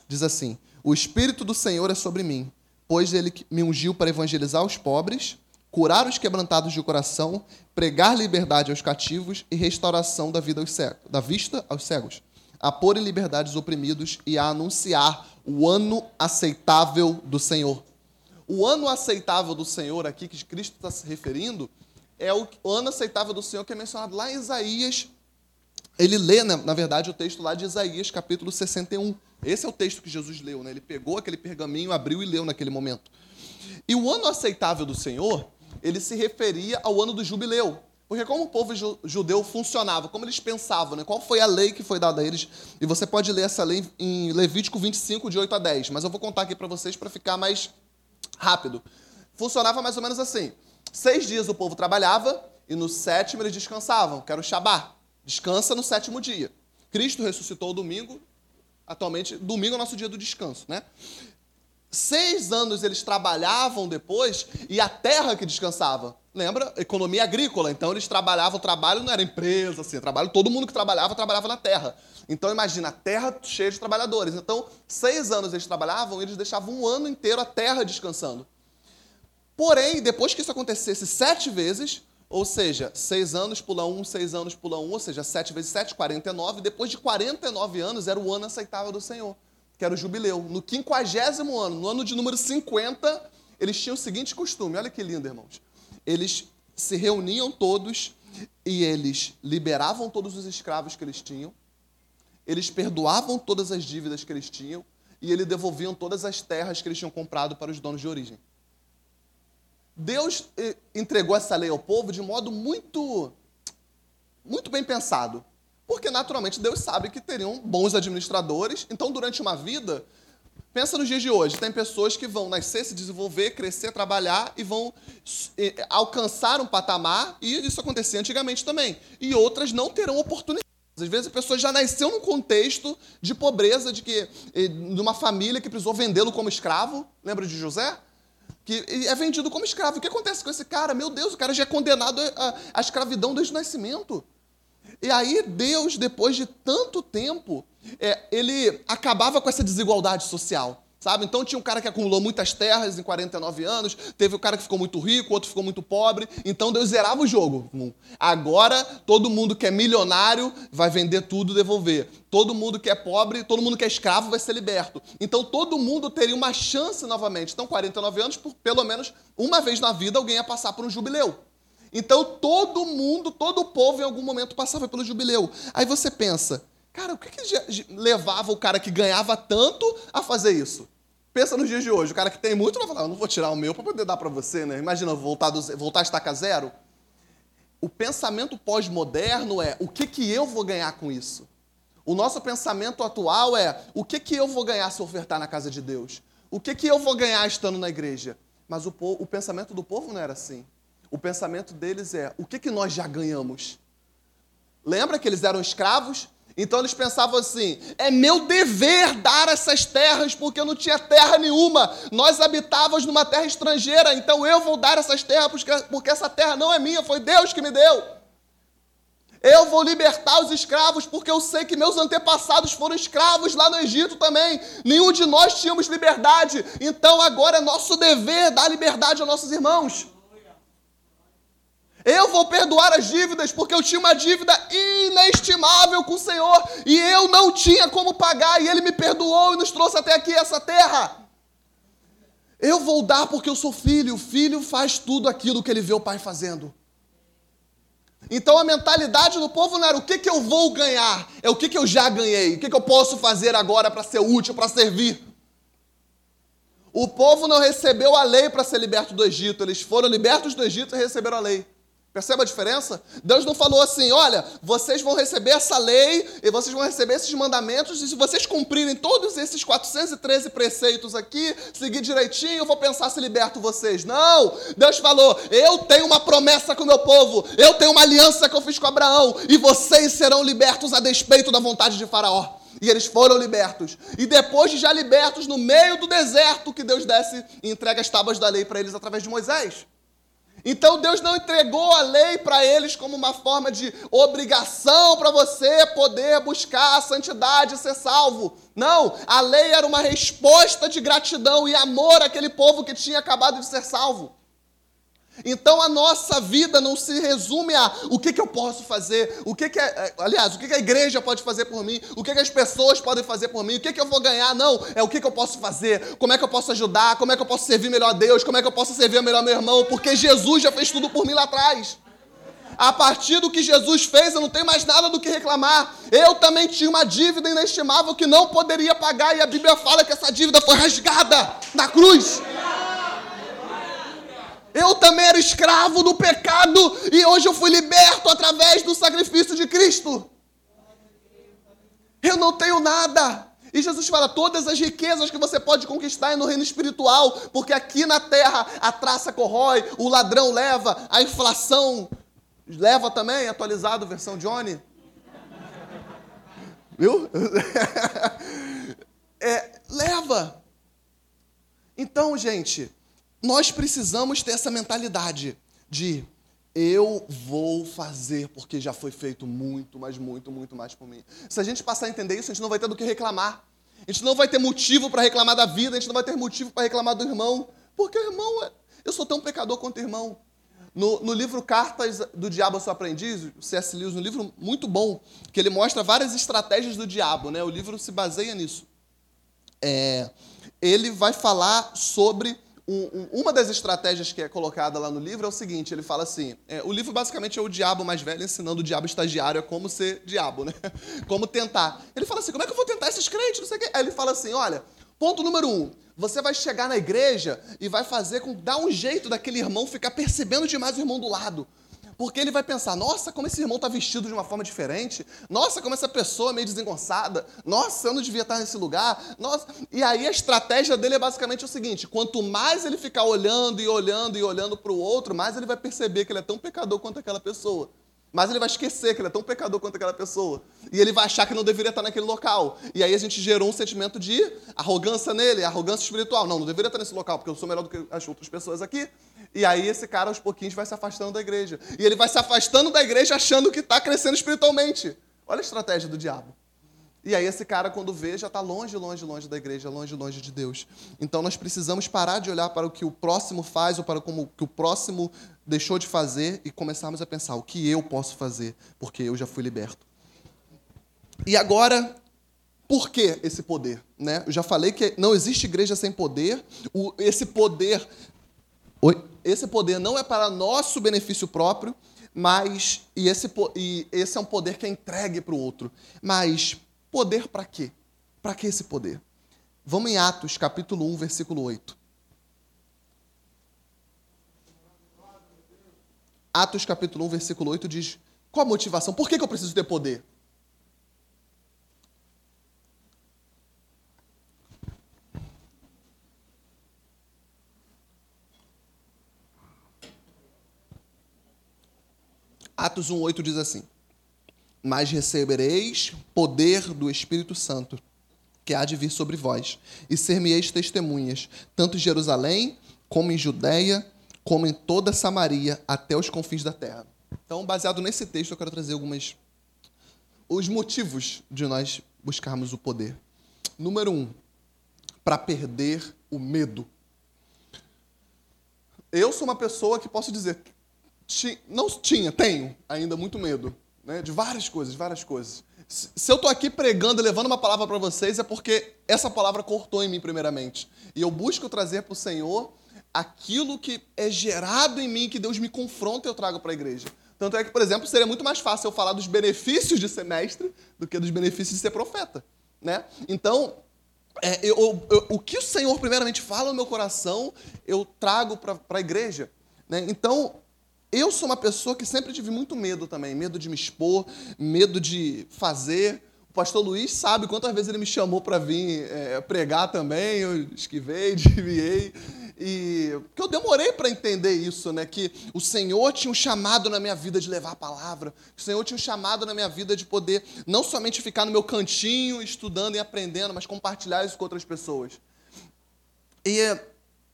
Diz assim: O Espírito do Senhor é sobre mim, pois ele me ungiu para evangelizar os pobres, curar os quebrantados de coração, pregar liberdade aos cativos e restauração da, vida aos cegos, da vista aos cegos, a pôr em liberdade os oprimidos e a anunciar o ano aceitável do Senhor o ano aceitável do Senhor aqui, que Cristo está se referindo, é o ano aceitável do Senhor que é mencionado lá em Isaías. Ele lê, na verdade, o texto lá de Isaías, capítulo 61. Esse é o texto que Jesus leu, né? Ele pegou aquele pergaminho, abriu e leu naquele momento. E o ano aceitável do Senhor, ele se referia ao ano do jubileu. Porque como o povo judeu funcionava, como eles pensavam, né? qual foi a lei que foi dada a eles. E você pode ler essa lei em Levítico 25, de 8 a 10. Mas eu vou contar aqui para vocês para ficar mais rápido. Funcionava mais ou menos assim: seis dias o povo trabalhava e no sétimo eles descansavam, que era o Shabá. Descansa no sétimo dia. Cristo ressuscitou o domingo, atualmente, domingo é o nosso dia do descanso, né? Seis anos eles trabalhavam depois e a terra que descansava. Lembra? Economia agrícola. Então eles trabalhavam, o trabalho não era empresa, assim, trabalho, todo mundo que trabalhava, trabalhava na terra. Então imagina, a terra cheia de trabalhadores. Então, seis anos eles trabalhavam e eles deixavam um ano inteiro a terra descansando. Porém, depois que isso acontecesse sete vezes, ou seja, seis anos pula um, seis anos pula um, ou seja, sete vezes sete, 49, depois de 49 anos era o ano aceitável do Senhor, que era o jubileu. No quinquagésimo ano, no ano de número 50, eles tinham o seguinte costume, olha que lindo, irmãos. Eles se reuniam todos e eles liberavam todos os escravos que eles tinham, eles perdoavam todas as dívidas que eles tinham e eles devolviam todas as terras que eles tinham comprado para os donos de origem. Deus eh, entregou essa lei ao povo de modo muito, muito bem pensado. Porque, naturalmente, Deus sabe que teriam bons administradores. Então, durante uma vida, pensa nos dias de hoje: tem pessoas que vão nascer, se desenvolver, crescer, trabalhar e vão eh, alcançar um patamar, e isso acontecia antigamente também. E outras não terão oportunidade. Às vezes a pessoa já nasceu num contexto de pobreza, de que de uma família que precisou vendê-lo como escravo. Lembra de José? Que é vendido como escravo. O que acontece com esse cara? Meu Deus, o cara já é condenado à escravidão desde o nascimento. E aí Deus, depois de tanto tempo, é, ele acabava com essa desigualdade social. Sabe? Então tinha um cara que acumulou muitas terras em 49 anos, teve o um cara que ficou muito rico, outro ficou muito pobre. Então Deus zerava o jogo. Agora todo mundo que é milionário vai vender tudo e devolver. Todo mundo que é pobre, todo mundo que é escravo vai ser liberto. Então todo mundo teria uma chance novamente. Então 49 anos, por pelo menos uma vez na vida alguém ia passar por um jubileu. Então todo mundo, todo o povo em algum momento passava pelo jubileu. Aí você pensa, cara, o que, que levava o cara que ganhava tanto a fazer isso? Pensa nos dias de hoje, o cara que tem muito vai falar, eu não vou tirar o meu para poder dar para você, né? Imagina voltar, do, voltar a estaca zero. O pensamento pós-moderno é, o que, que eu vou ganhar com isso? O nosso pensamento atual é, o que, que eu vou ganhar se ofertar na casa de Deus? O que, que eu vou ganhar estando na igreja? Mas o, o pensamento do povo não era assim. O pensamento deles é, o que, que nós já ganhamos? Lembra que eles eram escravos? Então eles pensavam assim: é meu dever dar essas terras, porque eu não tinha terra nenhuma. Nós habitávamos numa terra estrangeira, então eu vou dar essas terras, porque essa terra não é minha, foi Deus que me deu. Eu vou libertar os escravos, porque eu sei que meus antepassados foram escravos lá no Egito também. Nenhum de nós tínhamos liberdade, então agora é nosso dever dar liberdade aos nossos irmãos. Eu vou perdoar as dívidas porque eu tinha uma dívida inestimável com o Senhor e eu não tinha como pagar e Ele me perdoou e nos trouxe até aqui essa terra. Eu vou dar porque eu sou filho. O filho faz tudo aquilo que ele vê o pai fazendo. Então a mentalidade do povo não era o que, que eu vou ganhar, é o que, que eu já ganhei, o que, que eu posso fazer agora para ser útil, para servir. O povo não recebeu a lei para ser liberto do Egito, eles foram libertos do Egito e receberam a lei. Percebe a diferença? Deus não falou assim: olha, vocês vão receber essa lei e vocês vão receber esses mandamentos, e se vocês cumprirem todos esses 413 preceitos aqui, seguir direitinho, eu vou pensar se liberto vocês. Não! Deus falou: eu tenho uma promessa com o meu povo, eu tenho uma aliança que eu fiz com Abraão, e vocês serão libertos a despeito da vontade de Faraó. E eles foram libertos. E depois de já libertos, no meio do deserto, que Deus desce e entrega as tábuas da lei para eles através de Moisés. Então Deus não entregou a lei para eles como uma forma de obrigação para você poder buscar a santidade e ser salvo. Não, a lei era uma resposta de gratidão e amor àquele povo que tinha acabado de ser salvo. Então a nossa vida não se resume a o que, que eu posso fazer, o que, que é, é aliás, o que, que a igreja pode fazer por mim, o que, que as pessoas podem fazer por mim, o que, que eu vou ganhar, não, é o que, que eu posso fazer, como é que eu posso ajudar, como é que eu posso servir melhor a Deus, como é que eu posso servir melhor meu irmão, porque Jesus já fez tudo por mim lá atrás. A partir do que Jesus fez, eu não tenho mais nada do que reclamar. Eu também tinha uma dívida inestimável que não poderia pagar, e a Bíblia fala que essa dívida foi rasgada na cruz. Eu também era escravo do pecado e hoje eu fui liberto através do sacrifício de Cristo. Eu não tenho nada. E Jesus fala: todas as riquezas que você pode conquistar é no reino espiritual, porque aqui na terra a traça corrói, o ladrão leva, a inflação leva também, atualizado, versão Johnny. Viu? é, leva. Então, gente, nós precisamos ter essa mentalidade de eu vou fazer porque já foi feito muito, mas muito, muito mais por mim. Se a gente passar a entender isso, a gente não vai ter do que reclamar. A gente não vai ter motivo para reclamar da vida, a gente não vai ter motivo para reclamar do irmão, porque irmão, é, eu sou tão pecador quanto irmão. No, no, livro Cartas do Diabo ao seu Aprendiz, o C.S. Lewis, um livro muito bom, que ele mostra várias estratégias do diabo, né? O livro se baseia nisso. É, ele vai falar sobre um, uma das estratégias que é colocada lá no livro é o seguinte: ele fala assim. É, o livro basicamente é o diabo mais velho ensinando o diabo estagiário a como ser diabo, né? Como tentar. Ele fala assim: como é que eu vou tentar esses crentes? Não sei o quê. Aí ele fala assim: olha, ponto número um. Você vai chegar na igreja e vai fazer com dar um jeito daquele irmão ficar percebendo demais o irmão do lado. Porque ele vai pensar: nossa, como esse irmão está vestido de uma forma diferente. Nossa, como essa pessoa é meio desengonçada. Nossa, eu não devia estar nesse lugar. Nossa. E aí a estratégia dele é basicamente o seguinte: quanto mais ele ficar olhando e olhando e olhando para o outro, mais ele vai perceber que ele é tão pecador quanto aquela pessoa. Mas ele vai esquecer que ele é tão pecador quanto aquela pessoa. E ele vai achar que não deveria estar naquele local. E aí a gente gerou um sentimento de arrogância nele, arrogância espiritual. Não, não deveria estar nesse local, porque eu sou melhor do que as outras pessoas aqui. E aí esse cara, aos pouquinhos, vai se afastando da igreja. E ele vai se afastando da igreja achando que está crescendo espiritualmente. Olha a estratégia do diabo. E aí esse cara, quando vê, já está longe, longe, longe da igreja, longe, longe de Deus. Então nós precisamos parar de olhar para o que o próximo faz ou para o que o próximo deixou de fazer e começarmos a pensar o que eu posso fazer, porque eu já fui liberto. E agora, por que esse poder? Né? Eu já falei que não existe igreja sem poder. O, esse poder, esse poder não é para nosso benefício próprio, mas e esse, e esse é um poder que é entregue para o outro. Mas Poder para quê? Para que esse poder? Vamos em Atos, capítulo 1, versículo 8. Atos, capítulo 1, versículo 8 diz: Qual a motivação? Por que, que eu preciso ter poder? Atos 1,8 diz assim: mas recebereis poder do Espírito Santo, que há de vir sobre vós, e ser-me-eis testemunhas, tanto em Jerusalém, como em Judéia, como em toda Samaria, até os confins da terra. Então, baseado nesse texto, eu quero trazer algumas os motivos de nós buscarmos o poder. Número um, para perder o medo. Eu sou uma pessoa que posso dizer, não tinha, tenho ainda muito medo né, de várias coisas, várias coisas. Se eu estou aqui pregando e levando uma palavra para vocês, é porque essa palavra cortou em mim, primeiramente. E eu busco trazer para o Senhor aquilo que é gerado em mim, que Deus me confronta e eu trago para a igreja. Tanto é que, por exemplo, seria muito mais fácil eu falar dos benefícios de ser mestre do que dos benefícios de ser profeta. Né? Então, é, eu, eu, o que o Senhor primeiramente fala no meu coração, eu trago para a igreja. Né? Então, eu sou uma pessoa que sempre tive muito medo também, medo de me expor, medo de fazer. O pastor Luiz sabe quantas vezes ele me chamou para vir é, pregar também, eu esquivei, desviei. E que eu demorei para entender isso, né? Que o Senhor tinha um chamado na minha vida de levar a palavra, que o Senhor tinha um chamado na minha vida de poder não somente ficar no meu cantinho estudando e aprendendo, mas compartilhar isso com outras pessoas. E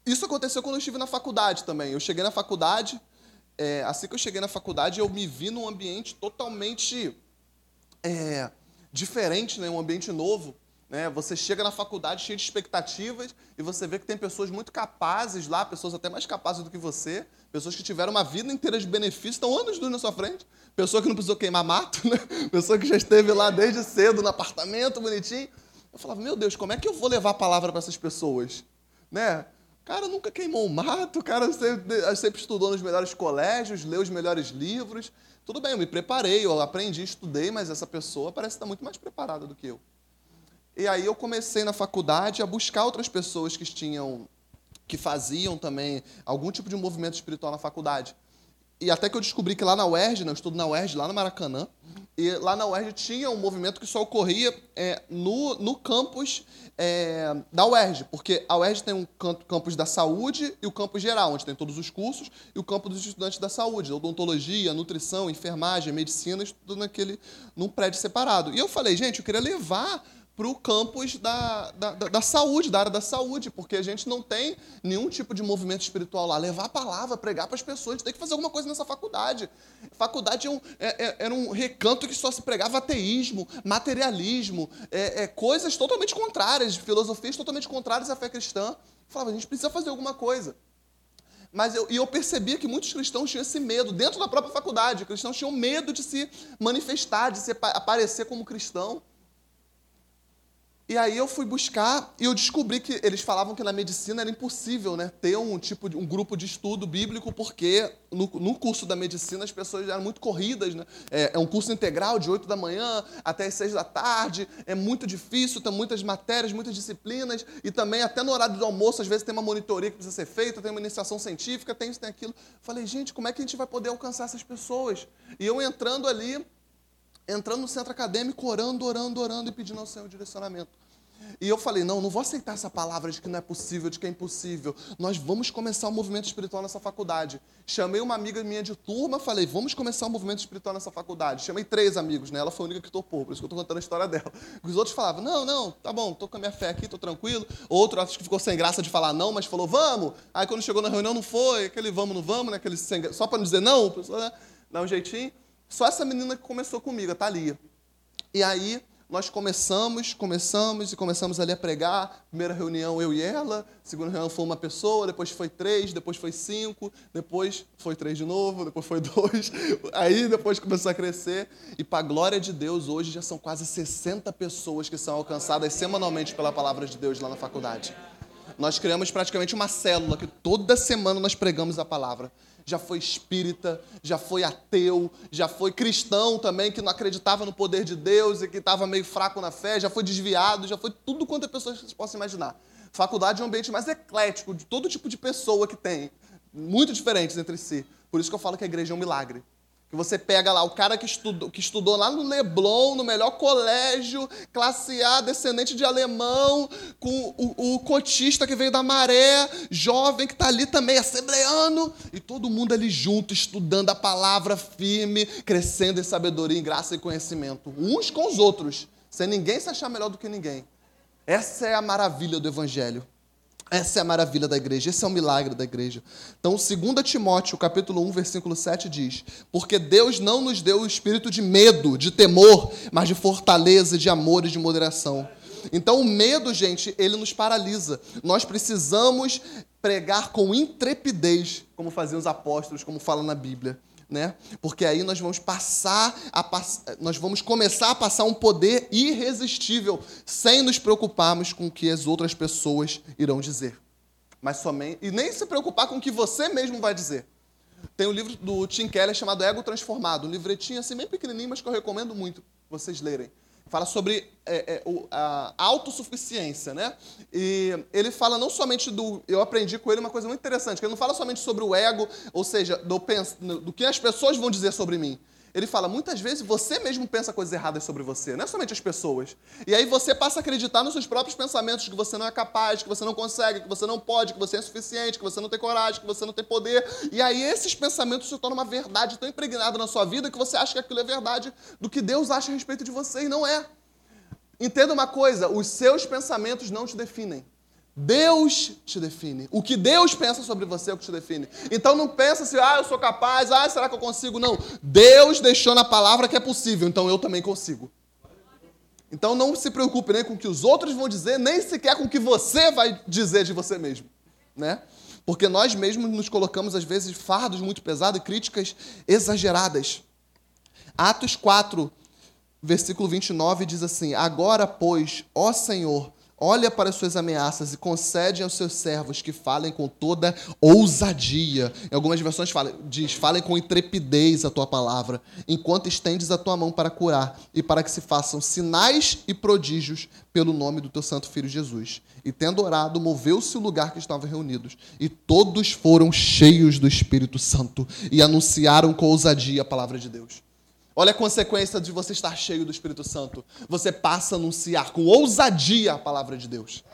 isso aconteceu quando eu estive na faculdade também. Eu cheguei na faculdade, é, assim que eu cheguei na faculdade, eu me vi num ambiente totalmente é, diferente, né? um ambiente novo. Né? Você chega na faculdade cheio de expectativas e você vê que tem pessoas muito capazes lá, pessoas até mais capazes do que você, pessoas que tiveram uma vida inteira de benefícios, estão anos luz na sua frente, pessoa que não precisou queimar mato, né? pessoa que já esteve lá desde cedo no apartamento bonitinho. Eu falava, meu Deus, como é que eu vou levar a palavra para essas pessoas? Né? Cara nunca queimou o mato, cara sempre, sempre estudou nos melhores colégios, leu os melhores livros. Tudo bem, eu me preparei, eu aprendi, estudei, mas essa pessoa parece estar muito mais preparada do que eu. E aí eu comecei na faculdade a buscar outras pessoas que tinham, que faziam também algum tipo de movimento espiritual na faculdade. E até que eu descobri que lá na UERJ, né, eu estudo na UERJ, lá no Maracanã, e lá na UERJ tinha um movimento que só ocorria é, no, no campus é, da UERJ, porque a UERJ tem um campus da saúde e o campus geral, onde tem todos os cursos, e o campus dos estudantes da saúde, odontologia, nutrição, enfermagem, medicina, tudo naquele, num prédio separado. E eu falei, gente, eu queria levar para o campus da, da, da, saúde, da área da saúde, porque a gente não tem nenhum tipo de movimento espiritual lá. Levar a palavra, pregar para as pessoas, a gente tem que fazer alguma coisa nessa faculdade. Faculdade é um, é, é, era um recanto que só se pregava ateísmo, materialismo, é, é coisas totalmente contrárias, filosofias totalmente contrárias à fé cristã. Eu falava, a gente precisa fazer alguma coisa. Mas eu, e eu percebia que muitos cristãos tinham esse medo, dentro da própria faculdade. Cristãos tinham medo de se manifestar, de se aparecer como cristão. E aí eu fui buscar e eu descobri que eles falavam que na medicina era impossível né, ter um tipo de, um grupo de estudo bíblico, porque no, no curso da medicina as pessoas eram muito corridas. Né? É, é, um curso integral de 8 da manhã até as 6 da tarde, é muito difícil, tem muitas matérias, muitas disciplinas, e também até no horário do almoço, às vezes tem uma monitoria que precisa ser feita, tem uma iniciação científica, tem isso, tem aquilo. Falei, gente, como é que a gente vai poder alcançar essas pessoas? E eu entrando ali, entrando no centro acadêmico, orando, orando, orando e pedindo ao Senhor direcionamento. E eu falei: não, não vou aceitar essa palavra de que não é possível, de que é impossível. Nós vamos começar um movimento espiritual nessa faculdade. Chamei uma amiga minha de turma, falei: vamos começar um movimento espiritual nessa faculdade. Chamei três amigos, né? Ela foi a única que topou, por isso que eu estou contando a história dela. Os outros falavam: não, não, tá bom, estou com a minha fé aqui, estou tranquilo. Outro acho que ficou sem graça de falar não, mas falou: vamos. Aí quando chegou na reunião não foi, aquele vamos, não vamos, né? Aquele sem... Só para não dizer não, né? dá um jeitinho. Só essa menina que começou comigo, a Thalia. E aí nós começamos, começamos e começamos ali a pregar. Primeira reunião, eu e ela. Segunda reunião foi uma pessoa, depois foi três, depois foi cinco, depois foi três de novo, depois foi dois. Aí depois começou a crescer. E para a glória de Deus, hoje já são quase 60 pessoas que são alcançadas semanalmente pela palavra de Deus lá na faculdade. Nós criamos praticamente uma célula que toda semana nós pregamos a palavra já foi espírita, já foi ateu, já foi cristão também, que não acreditava no poder de Deus e que estava meio fraco na fé, já foi desviado, já foi tudo quanto a pessoa possam imaginar. Faculdade é um ambiente mais eclético, de todo tipo de pessoa que tem, muito diferentes entre si. Por isso que eu falo que a igreja é um milagre. Que você pega lá o cara que estudou, que estudou lá no Leblon, no melhor colégio, classe A, descendente de alemão, com o, o cotista que veio da maré, jovem que está ali também, assembleano, e todo mundo ali junto, estudando a palavra firme, crescendo em sabedoria, em graça e conhecimento, uns com os outros, sem ninguém se achar melhor do que ninguém. Essa é a maravilha do Evangelho. Essa é a maravilha da igreja, esse é o milagre da igreja. Então, 2 Timóteo, capítulo 1, versículo 7 diz: Porque Deus não nos deu o espírito de medo, de temor, mas de fortaleza, de amor e de moderação. Então, o medo, gente, ele nos paralisa. Nós precisamos pregar com intrepidez, como faziam os apóstolos, como fala na Bíblia né? Porque aí nós vamos passar a pass... nós vamos começar a passar um poder irresistível sem nos preocuparmos com o que as outras pessoas irão dizer. Mas somente e nem se preocupar com o que você mesmo vai dizer. Tem um livro do Tim Keller chamado Ego Transformado, um livretinho assim bem pequenininho, mas que eu recomendo muito vocês lerem fala sobre é, é, a autossuficiência, né? E ele fala não somente do. Eu aprendi com ele uma coisa muito interessante, que ele não fala somente sobre o ego, ou seja, do, do que as pessoas vão dizer sobre mim. Ele fala, muitas vezes você mesmo pensa coisas erradas sobre você, não é somente as pessoas. E aí você passa a acreditar nos seus próprios pensamentos que você não é capaz, que você não consegue, que você não pode, que você é insuficiente, que você não tem coragem, que você não tem poder. E aí esses pensamentos se tornam uma verdade tão impregnada na sua vida que você acha que aquilo é verdade do que Deus acha a respeito de você e não é. Entenda uma coisa, os seus pensamentos não te definem. Deus te define. O que Deus pensa sobre você é o que te define. Então não pensa assim, ah, eu sou capaz, ah, será que eu consigo? Não. Deus deixou na palavra que é possível, então eu também consigo. Então não se preocupe nem com o que os outros vão dizer, nem sequer com o que você vai dizer de você mesmo, né? Porque nós mesmos nos colocamos às vezes fardos muito pesados e críticas exageradas. Atos 4, versículo 29 diz assim: Agora, pois, ó Senhor, olha para as suas ameaças e concede aos seus servos que falem com toda ousadia. Em algumas versões fala, diz: falem com intrepidez a tua palavra, enquanto estendes a tua mão para curar e para que se façam sinais e prodígios pelo nome do teu santo filho Jesus. E tendo orado, moveu-se o lugar que estavam reunidos, e todos foram cheios do Espírito Santo e anunciaram com ousadia a palavra de Deus. Olha a consequência de você estar cheio do Espírito Santo. Você passa a anunciar com ousadia a palavra de Deus.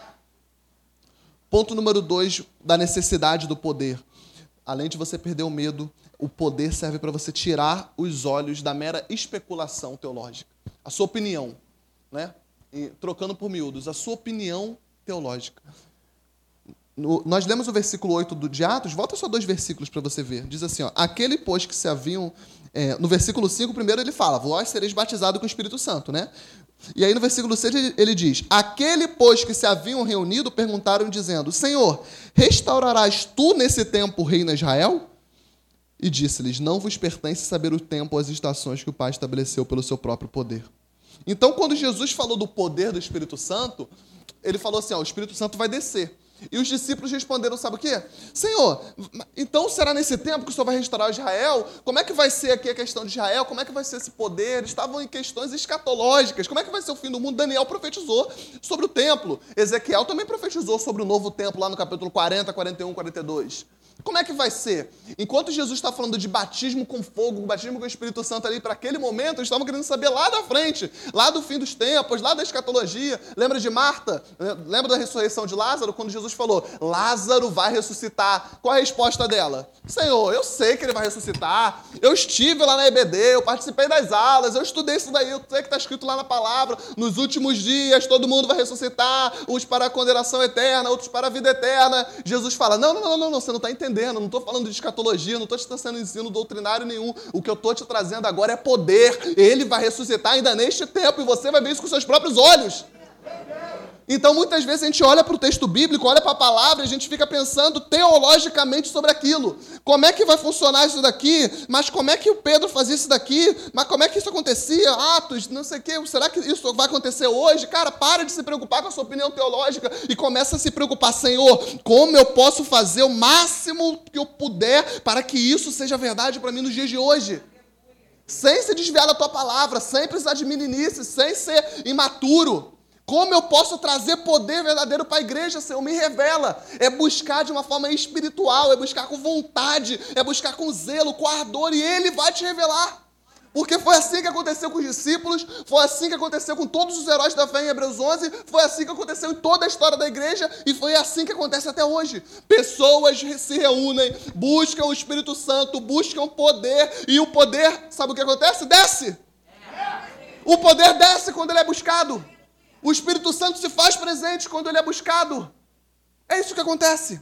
Ponto número dois da necessidade do poder. Além de você perder o medo, o poder serve para você tirar os olhos da mera especulação teológica. A sua opinião, né? E, trocando por miúdos, a sua opinião teológica. No, nós lemos o versículo 8 do, de Atos, volta só dois versículos para você ver. Diz assim: ó, Aquele, pois, que se haviam. É, no versículo 5, primeiro ele fala: Vós sereis batizados com o Espírito Santo, né? E aí no versículo 6 ele, diz: Aquele, pois, que se haviam reunido, perguntaram, dizendo: Senhor, restaurarás tu nesse tempo o reino Israel? E disse-lhes: Não vos pertence saber o tempo ou as estações que o Pai estabeleceu pelo seu próprio poder. Então, quando Jesus falou do poder do Espírito Santo, ele falou assim: ó, o Espírito Santo vai descer. E os discípulos responderam: sabe o quê? Senhor, então será nesse tempo que o Senhor vai restaurar Israel? Como é que vai ser aqui a questão de Israel? Como é que vai ser esse poder? Estavam em questões escatológicas. Como é que vai ser o fim do mundo? Daniel profetizou sobre o templo. Ezequiel também profetizou sobre o novo templo lá no capítulo 40, 41, 42. Como é que vai ser? Enquanto Jesus está falando de batismo com fogo, batismo com o Espírito Santo ali para aquele momento, eles estavam querendo saber lá da frente, lá do fim dos tempos, lá da escatologia. Lembra de Marta? Lembra da ressurreição de Lázaro? Quando Jesus falou, Lázaro vai ressuscitar. Qual a resposta dela? Senhor, eu sei que ele vai ressuscitar. Eu estive lá na EBD, eu participei das aulas, eu estudei isso daí, eu sei que está escrito lá na palavra. Nos últimos dias todo mundo vai ressuscitar, uns para a condenação eterna, outros para a vida eterna. Jesus fala: Não, não, não, não, não você não está entendendo entendendo, não estou falando de escatologia, não estou te trazendo ensino doutrinário nenhum. O que eu estou te trazendo agora é poder. Ele vai ressuscitar ainda neste tempo e você vai ver isso com seus próprios olhos. Então, muitas vezes a gente olha para o texto bíblico, olha para a palavra a gente fica pensando teologicamente sobre aquilo. Como é que vai funcionar isso daqui? Mas como é que o Pedro fazia isso daqui? Mas como é que isso acontecia? Atos, não sei o quê. Será que isso vai acontecer hoje? Cara, para de se preocupar com a sua opinião teológica e começa a se preocupar, Senhor, como eu posso fazer o máximo que eu puder para que isso seja verdade para mim nos dias de hoje? Sem se desviar da tua palavra, sem precisar de meninice, sem ser imaturo. Como eu posso trazer poder verdadeiro para a igreja, Senhor? Me revela. É buscar de uma forma espiritual, é buscar com vontade, é buscar com zelo, com ardor, e Ele vai te revelar. Porque foi assim que aconteceu com os discípulos, foi assim que aconteceu com todos os heróis da fé em Hebreus 11, foi assim que aconteceu em toda a história da igreja e foi assim que acontece até hoje. Pessoas se reúnem, buscam o Espírito Santo, buscam poder e o poder, sabe o que acontece? Desce. O poder desce quando ele é buscado. O Espírito Santo se faz presente quando ele é buscado. É isso que acontece.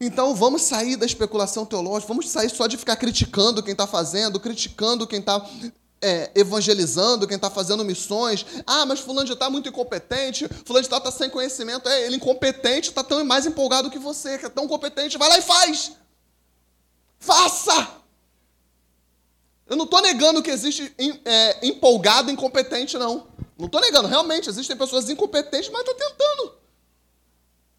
Então vamos sair da especulação teológica, vamos sair só de ficar criticando quem está fazendo, criticando quem está é, evangelizando, quem está fazendo missões. Ah, mas fulano já está muito incompetente, fulano já está sem conhecimento. É, ele incompetente, está tão mais empolgado que você, que é tão competente. Vai lá e faz! Faça! Eu não estou negando que existe é, empolgado incompetente, não. Não estou negando. Realmente, existem pessoas incompetentes, mas estou tentando.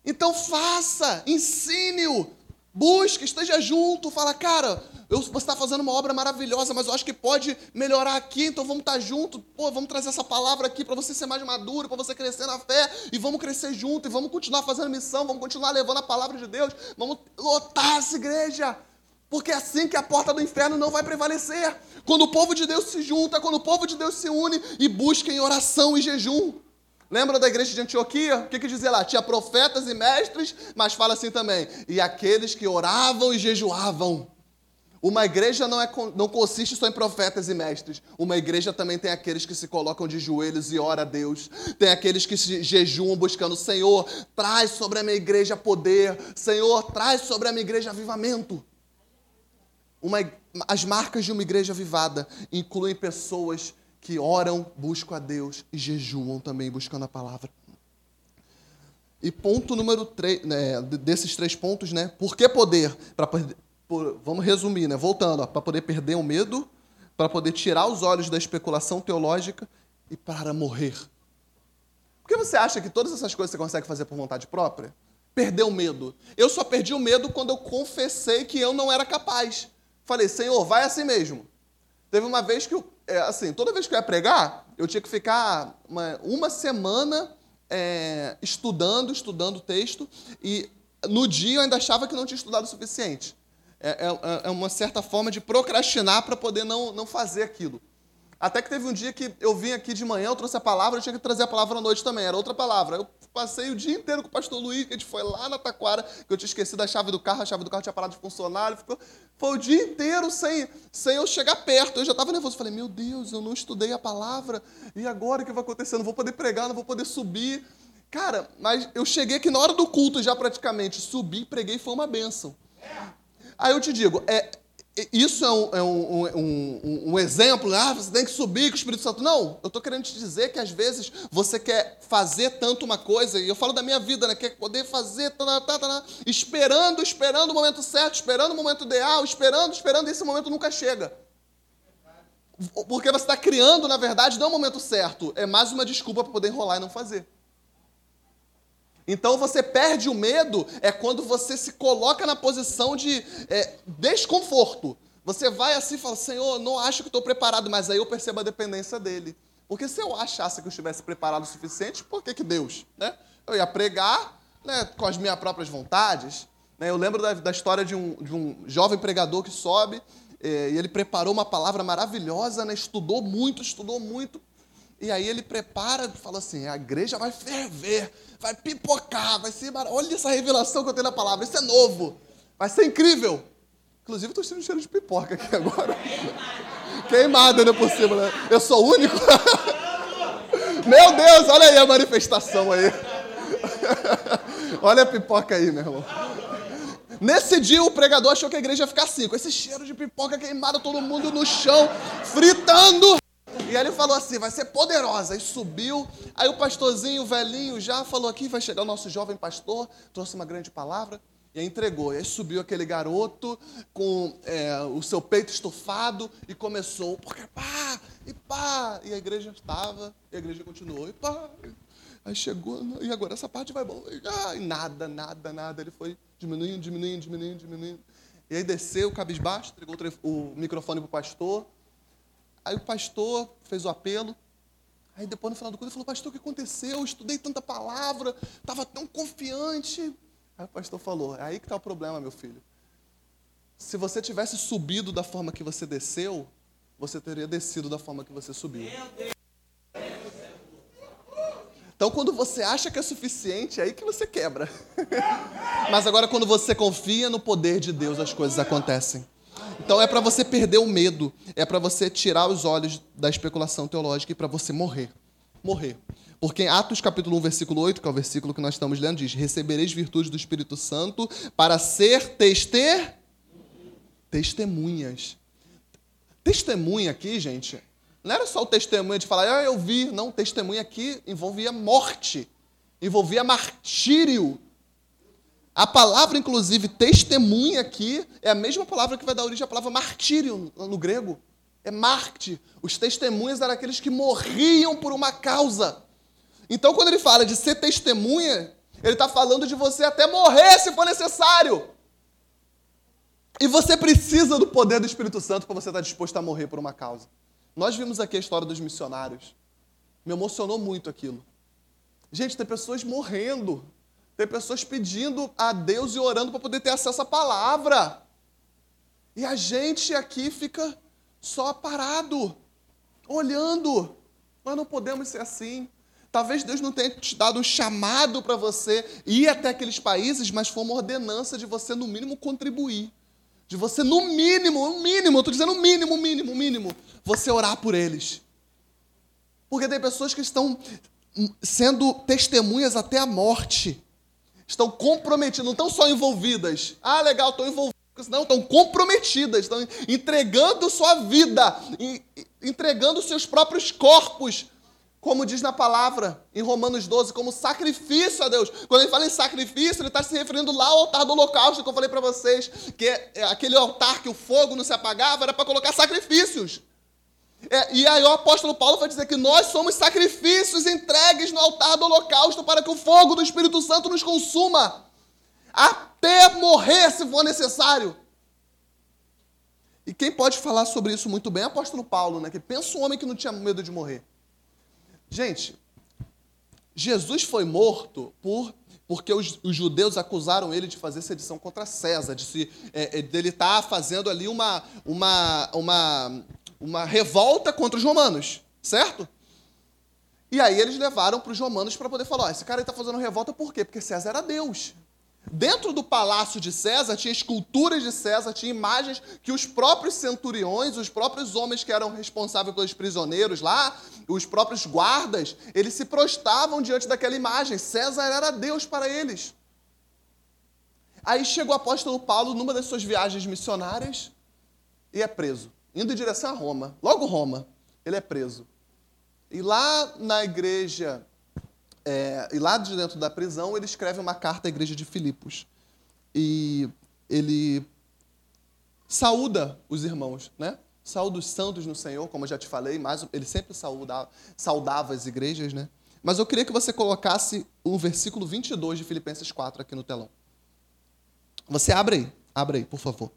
Então faça, ensine-o, busque, esteja junto, fala, cara, eu, você está fazendo uma obra maravilhosa, mas eu acho que pode melhorar aqui, então vamos estar tá junto, pô, vamos trazer essa palavra aqui para você ser mais maduro, para você crescer na fé, e vamos crescer junto, e vamos continuar fazendo missão, vamos continuar levando a palavra de Deus, vamos lotar essa igreja. Porque é assim que a porta do inferno não vai prevalecer. Quando o povo de Deus se junta, quando o povo de Deus se une e busca em oração e jejum. Lembra da igreja de Antioquia? O que, que dizia lá? Tinha profetas e mestres, mas fala assim também. E aqueles que oravam e jejuavam. Uma igreja não, é, não consiste só em profetas e mestres. Uma igreja também tem aqueles que se colocam de joelhos e ora a Deus. Tem aqueles que se jejuam buscando, Senhor, traz sobre a minha igreja poder. Senhor, traz sobre a minha igreja avivamento. Uma, as marcas de uma igreja avivada incluem pessoas que oram, buscam a Deus e jejuam também buscando a palavra. E ponto número três, né, desses três pontos, né? Por que poder? Pra, por, vamos resumir, né? Voltando, para poder perder o medo, para poder tirar os olhos da especulação teológica e para morrer. Por que você acha que todas essas coisas você consegue fazer por vontade própria? Perder o medo. Eu só perdi o medo quando eu confessei que eu não era capaz. Falei, Senhor, vai assim mesmo. Teve uma vez que, eu, é, assim, toda vez que eu ia pregar, eu tinha que ficar uma, uma semana é, estudando, estudando o texto, e no dia eu ainda achava que não tinha estudado o suficiente. É, é, é uma certa forma de procrastinar para poder não, não fazer aquilo. Até que teve um dia que eu vim aqui de manhã, eu trouxe a palavra, eu tinha que trazer a palavra à noite também, era outra palavra. Eu passei o dia inteiro com o pastor Luiz, que a gente foi lá na Taquara, que eu tinha esquecido a chave do carro, a chave do carro tinha parado de funcionar, ficou, foi o dia inteiro sem, sem eu chegar perto. Eu já estava nervoso, falei, meu Deus, eu não estudei a palavra, e agora o que vai acontecer? Não vou poder pregar, não vou poder subir. Cara, mas eu cheguei aqui na hora do culto já praticamente, subi, preguei, foi uma benção. Aí eu te digo, é, isso é, um, é um, um, um, exemplo, ah, você tem que subir com o Espírito Santo. Não, eu estou querendo te dizer que às vezes você quer fazer tanto uma coisa, e eu falo da minha vida, né? Quer poder fazer, tá, tá, tá, esperando, esperando o momento certo, esperando o momento ideal, esperando, esperando, e esse momento nunca chega. Porque você está criando, na verdade, não é o momento certo. É mais uma desculpa para poder enrolar e não fazer. Então você perde o medo é quando você se coloca na posição de é, desconforto. Você vai assim e fala, Senhor, não acho que estou preparado, mas aí eu percebo a dependência dele. Porque se eu achasse que eu estivesse preparado o suficiente, por que, que Deus? Né? Eu ia pregar né, com as minhas próprias vontades. Né? Eu lembro da, da história de um, de um jovem pregador que sobe é, e ele preparou uma palavra maravilhosa, né? estudou muito, estudou muito. E aí ele prepara fala assim: a igreja vai ferver, vai pipocar, vai ser. Olha essa revelação que eu tenho na palavra, isso é novo, vai ser incrível. Inclusive, estou sentindo cheiro de pipoca aqui agora. Queimada, né, por cima, né? Eu sou o único. Meu Deus, olha aí a manifestação aí. olha a pipoca aí, meu irmão. Nesse dia, o pregador achou que a igreja ia ficar assim, com esse cheiro de pipoca queimada, todo mundo no chão, fritando. E aí ele falou assim: vai ser poderosa. E subiu. Aí o pastorzinho, o velhinho, já falou aqui: vai chegar o nosso jovem pastor, trouxe uma grande palavra. E aí entregou. E aí subiu aquele garoto com é, o seu peito estufado e começou, porque pá, e pá. E a igreja estava, e a igreja continuou, e pá. Aí chegou, e agora essa parte vai bom. E, ah, e nada, nada, nada. Ele foi diminuindo, diminuindo, diminuindo, diminuindo. E aí desceu, cabisbaixo, entregou o microfone para o pastor. Aí o pastor fez o apelo. Aí depois, no final do culto, ele falou, pastor, o que aconteceu? Eu estudei tanta palavra, estava tão confiante. Aí o pastor falou, é aí que está o problema, meu filho. Se você tivesse subido da forma que você desceu, você teria descido da forma que você subiu. Então, quando você acha que é suficiente, é aí que você quebra. Mas agora, quando você confia no poder de Deus, as coisas acontecem. Então é para você perder o medo, é para você tirar os olhos da especulação teológica e para você morrer. Morrer. Porque em Atos capítulo 1, versículo 8, que é o versículo que nós estamos lendo, diz: Recebereis virtude do Espírito Santo para ser testemunhas. Testemunha aqui, gente, não era só o testemunho de falar, ah, eu vi. Não, testemunha aqui envolvia morte, envolvia martírio, a palavra, inclusive, testemunha aqui, é a mesma palavra que vai dar origem à palavra martírio no grego. É Marte. Os testemunhas eram aqueles que morriam por uma causa. Então, quando ele fala de ser testemunha, ele está falando de você até morrer se for necessário. E você precisa do poder do Espírito Santo para você estar disposto a morrer por uma causa. Nós vimos aqui a história dos missionários. Me emocionou muito aquilo. Gente, tem pessoas morrendo tem pessoas pedindo a Deus e orando para poder ter acesso à palavra. E a gente aqui fica só parado, olhando. Nós não podemos ser assim. Talvez Deus não tenha te dado um chamado para você ir até aqueles países, mas foi uma ordenança de você, no mínimo, contribuir. De você, no mínimo, no mínimo, estou dizendo mínimo, mínimo, mínimo, você orar por eles. Porque tem pessoas que estão sendo testemunhas até a morte estão comprometidas, não estão só envolvidas. Ah, legal, estão envolvidas. Não, estão comprometidas, estão entregando sua vida, entregando seus próprios corpos, como diz na palavra em Romanos 12, como sacrifício a Deus. Quando ele fala em sacrifício, ele está se referindo lá ao altar do holocausto que eu falei para vocês, que é aquele altar que o fogo não se apagava, era para colocar sacrifícios. É, e aí o apóstolo Paulo vai dizer que nós somos sacrifícios entregues no altar do holocausto para que o fogo do Espírito Santo nos consuma, até morrer se for necessário. E quem pode falar sobre isso muito bem é o apóstolo Paulo, né? Que pensa um homem que não tinha medo de morrer. Gente, Jesus foi morto por porque os, os, judeus acusaram ele de fazer sedição contra César, de se, é, é dele estar tá fazendo ali uma, uma, uma uma revolta contra os romanos, certo? E aí eles levaram para os romanos para poder falar: esse cara está fazendo revolta por quê? Porque César era Deus. Dentro do palácio de César tinha esculturas de César, tinha imagens que os próprios centuriões, os próprios homens que eram responsáveis pelos prisioneiros lá, os próprios guardas, eles se prostavam diante daquela imagem. César era Deus para eles. Aí chegou o apóstolo Paulo numa das suas viagens missionárias e é preso indo em direção a Roma. Logo Roma, ele é preso. E lá na igreja, é, e lá de dentro da prisão, ele escreve uma carta à igreja de Filipos. E ele saúda os irmãos, né? Saul dos santos no Senhor, como eu já te falei, mas ele sempre saudava, saudava as igrejas, né? Mas eu queria que você colocasse o versículo 22 de Filipenses 4 aqui no telão. Você abre aí, abre aí, por favor.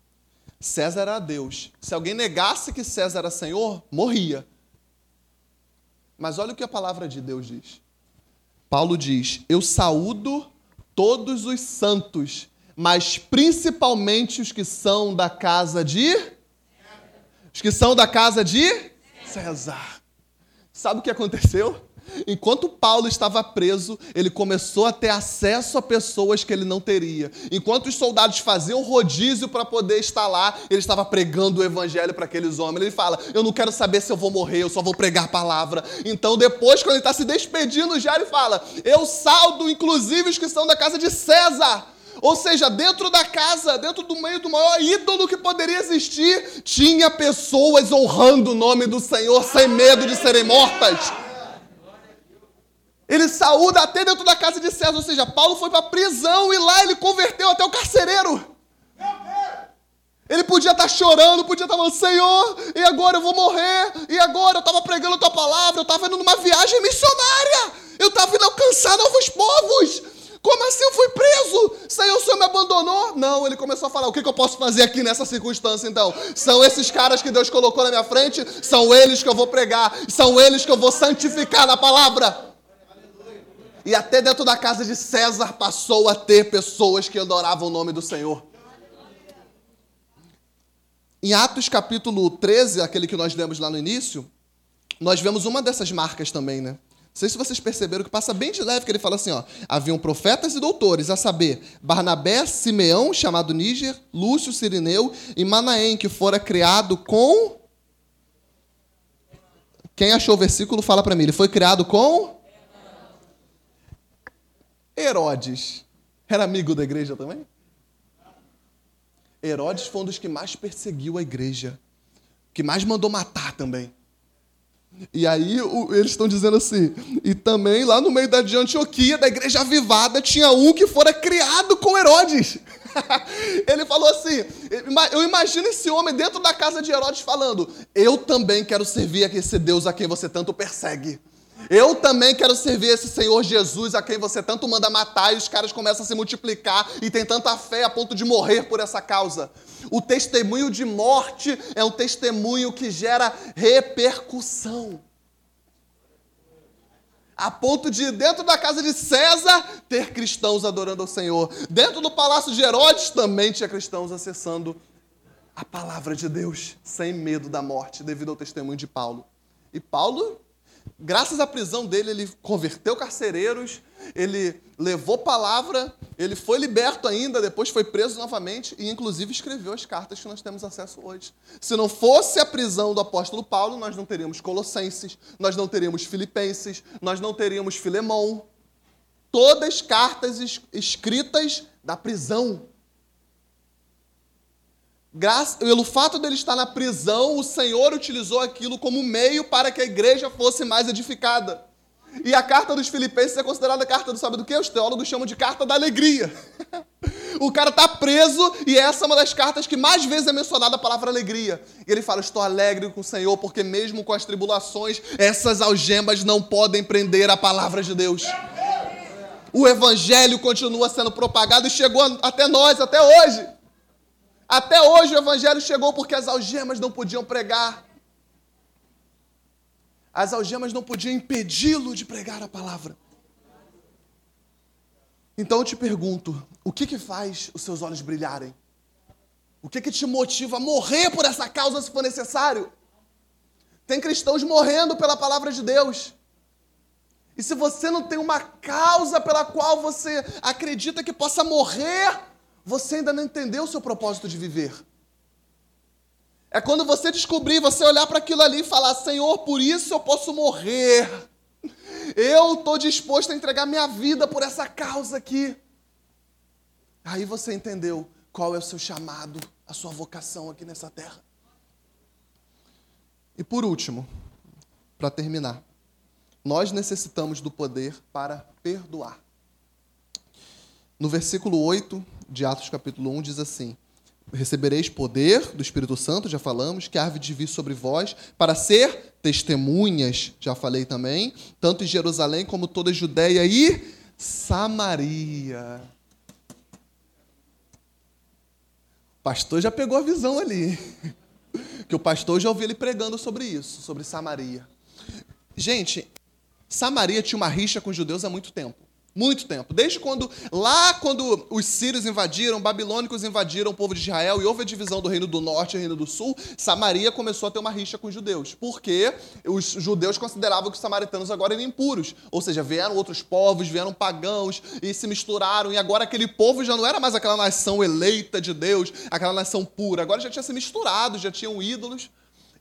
César era Deus. Se alguém negasse que César era Senhor, morria. Mas olha o que a palavra de Deus diz. Paulo diz: Eu saúdo todos os santos, mas principalmente os que são da casa de. Os que são da casa de César. Sabe o que aconteceu? Enquanto Paulo estava preso, ele começou a ter acesso a pessoas que ele não teria. Enquanto os soldados faziam rodízio para poder estar lá, ele estava pregando o evangelho para aqueles homens. Ele fala: Eu não quero saber se eu vou morrer, eu só vou pregar a palavra. Então, depois, quando ele está se despedindo já, ele fala: Eu saldo, inclusive, os que são da casa de César. Ou seja, dentro da casa, dentro do meio do maior ídolo que poderia existir, tinha pessoas honrando o nome do Senhor sem medo de serem mortas. Ele saúda até dentro da casa de César, ou seja, Paulo foi para a prisão e lá ele converteu até o carcereiro. Ele podia estar chorando, podia estar falando, Senhor, e agora eu vou morrer, e agora eu estava pregando a tua palavra, eu estava indo numa viagem missionária, eu estava indo alcançar novos povos. Como assim eu fui preso? Senhor, o Senhor me abandonou? Não, ele começou a falar: o que, que eu posso fazer aqui nessa circunstância então? São esses caras que Deus colocou na minha frente, são eles que eu vou pregar, são eles que eu vou santificar na palavra. E até dentro da casa de César passou a ter pessoas que adoravam o nome do Senhor. Em Atos capítulo 13, aquele que nós lemos lá no início, nós vemos uma dessas marcas também, né? Não sei se vocês perceberam que passa bem de leve, que ele fala assim, ó. Haviam profetas e doutores, a saber, Barnabé, Simeão, chamado Níger, Lúcio, Sirineu e Manaém, que fora criado com... Quem achou o versículo, fala para mim. Ele foi criado com... Herodes era amigo da igreja também? Herodes foi um dos que mais perseguiu a igreja, que mais mandou matar também. E aí eles estão dizendo assim, e também lá no meio da de Antioquia, da igreja avivada, tinha um que fora criado com Herodes. Ele falou assim: eu imagino esse homem dentro da casa de Herodes falando: Eu também quero servir a esse Deus a quem você tanto persegue. Eu também quero servir esse Senhor Jesus a quem você tanto manda matar e os caras começam a se multiplicar e tem tanta fé a ponto de morrer por essa causa. O testemunho de morte é um testemunho que gera repercussão. A ponto de, dentro da casa de César, ter cristãos adorando ao Senhor. Dentro do palácio de Herodes também tinha cristãos acessando a palavra de Deus, sem medo da morte, devido ao testemunho de Paulo. E Paulo graças à prisão dele, ele converteu carcereiros, ele levou palavra, ele foi liberto ainda, depois foi preso novamente e, inclusive, escreveu as cartas que nós temos acesso hoje. Se não fosse a prisão do apóstolo Paulo, nós não teríamos Colossenses, nós não teríamos Filipenses, nós não teríamos Filemão. Todas cartas escritas da prisão. Graças, pelo fato dele estar na prisão, o Senhor utilizou aquilo como meio para que a igreja fosse mais edificada. E a carta dos Filipenses é considerada a carta do sabe do que? Os teólogos chamam de carta da alegria. o cara está preso e essa é uma das cartas que mais vezes é mencionada a palavra alegria. E ele fala: Estou alegre com o Senhor, porque mesmo com as tribulações, essas algemas não podem prender a palavra de Deus. O evangelho continua sendo propagado e chegou até nós, até hoje. Até hoje o evangelho chegou porque as algemas não podiam pregar. As algemas não podiam impedi-lo de pregar a palavra. Então eu te pergunto, o que que faz os seus olhos brilharem? O que que te motiva a morrer por essa causa se for necessário? Tem cristãos morrendo pela palavra de Deus. E se você não tem uma causa pela qual você acredita que possa morrer, você ainda não entendeu o seu propósito de viver. É quando você descobrir, você olhar para aquilo ali e falar: Senhor, por isso eu posso morrer. Eu estou disposto a entregar minha vida por essa causa aqui. Aí você entendeu qual é o seu chamado, a sua vocação aqui nessa terra. E por último, para terminar, nós necessitamos do poder para perdoar. No versículo 8 de Atos capítulo 1 diz assim: recebereis poder do Espírito Santo, já falamos, que árvore de vir sobre vós, para ser testemunhas, já falei também, tanto em Jerusalém como toda a Judéia e Samaria. O pastor já pegou a visão ali. Que o pastor já ouviu ele pregando sobre isso, sobre Samaria. Gente, Samaria tinha uma rixa com os judeus há muito tempo. Muito tempo. Desde quando, lá quando os sírios invadiram, babilônicos invadiram o povo de Israel e houve a divisão do reino do norte e reino do sul, Samaria começou a ter uma rixa com os judeus. Porque os judeus consideravam que os samaritanos agora eram impuros. Ou seja, vieram outros povos, vieram pagãos e se misturaram. E agora aquele povo já não era mais aquela nação eleita de Deus, aquela nação pura. Agora já tinha se misturado, já tinham ídolos.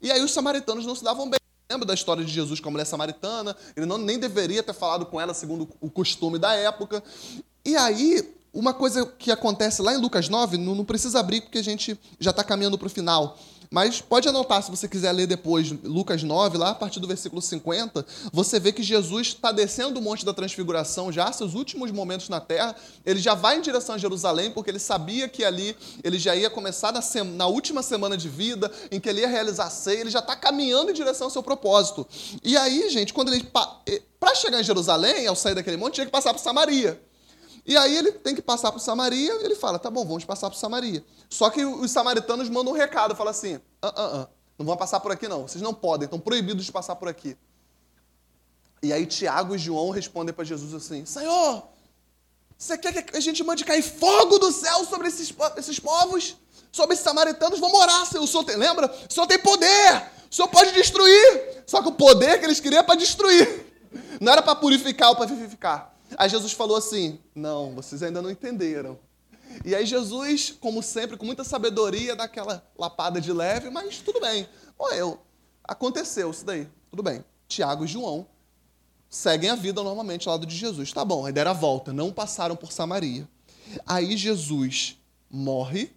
E aí os samaritanos não se davam bem. Lembra da história de Jesus com a mulher samaritana? Ele não, nem deveria ter falado com ela segundo o costume da época. E aí, uma coisa que acontece lá em Lucas 9, não, não precisa abrir porque a gente já está caminhando para o final. Mas pode anotar se você quiser ler depois, Lucas 9, lá a partir do versículo 50, você vê que Jesus está descendo o Monte da Transfiguração já, seus últimos momentos na terra. Ele já vai em direção a Jerusalém, porque ele sabia que ali ele já ia começar na, na última semana de vida, em que ele ia realizar a ceia, ele já está caminhando em direção ao seu propósito. E aí, gente, quando ele. Para chegar em Jerusalém, ao sair daquele monte, tinha que passar por Samaria. E aí ele tem que passar por Samaria, ele fala: tá bom, vamos passar por Samaria. Só que os samaritanos mandam um recado, fala assim: ah, ah, ah, não vão passar por aqui não, vocês não podem, estão proibidos de passar por aqui. E aí Tiago e João respondem para Jesus assim: Senhor, você quer que a gente mande cair fogo do céu sobre esses, esses povos? Sobre esses samaritanos? Vamos orar, Senhor. O Senhor tem, lembra? O Senhor tem poder. O Senhor pode destruir. Só que o poder que eles queriam é para destruir. Não era para purificar ou para vivificar. Aí Jesus falou assim: Não, vocês ainda não entenderam. E aí Jesus, como sempre, com muita sabedoria, dá aquela lapada de leve, mas tudo bem. eu aconteceu isso daí, tudo bem. Tiago e João seguem a vida normalmente ao lado de Jesus. Tá bom, aí deram a volta, não passaram por Samaria. Aí Jesus morre,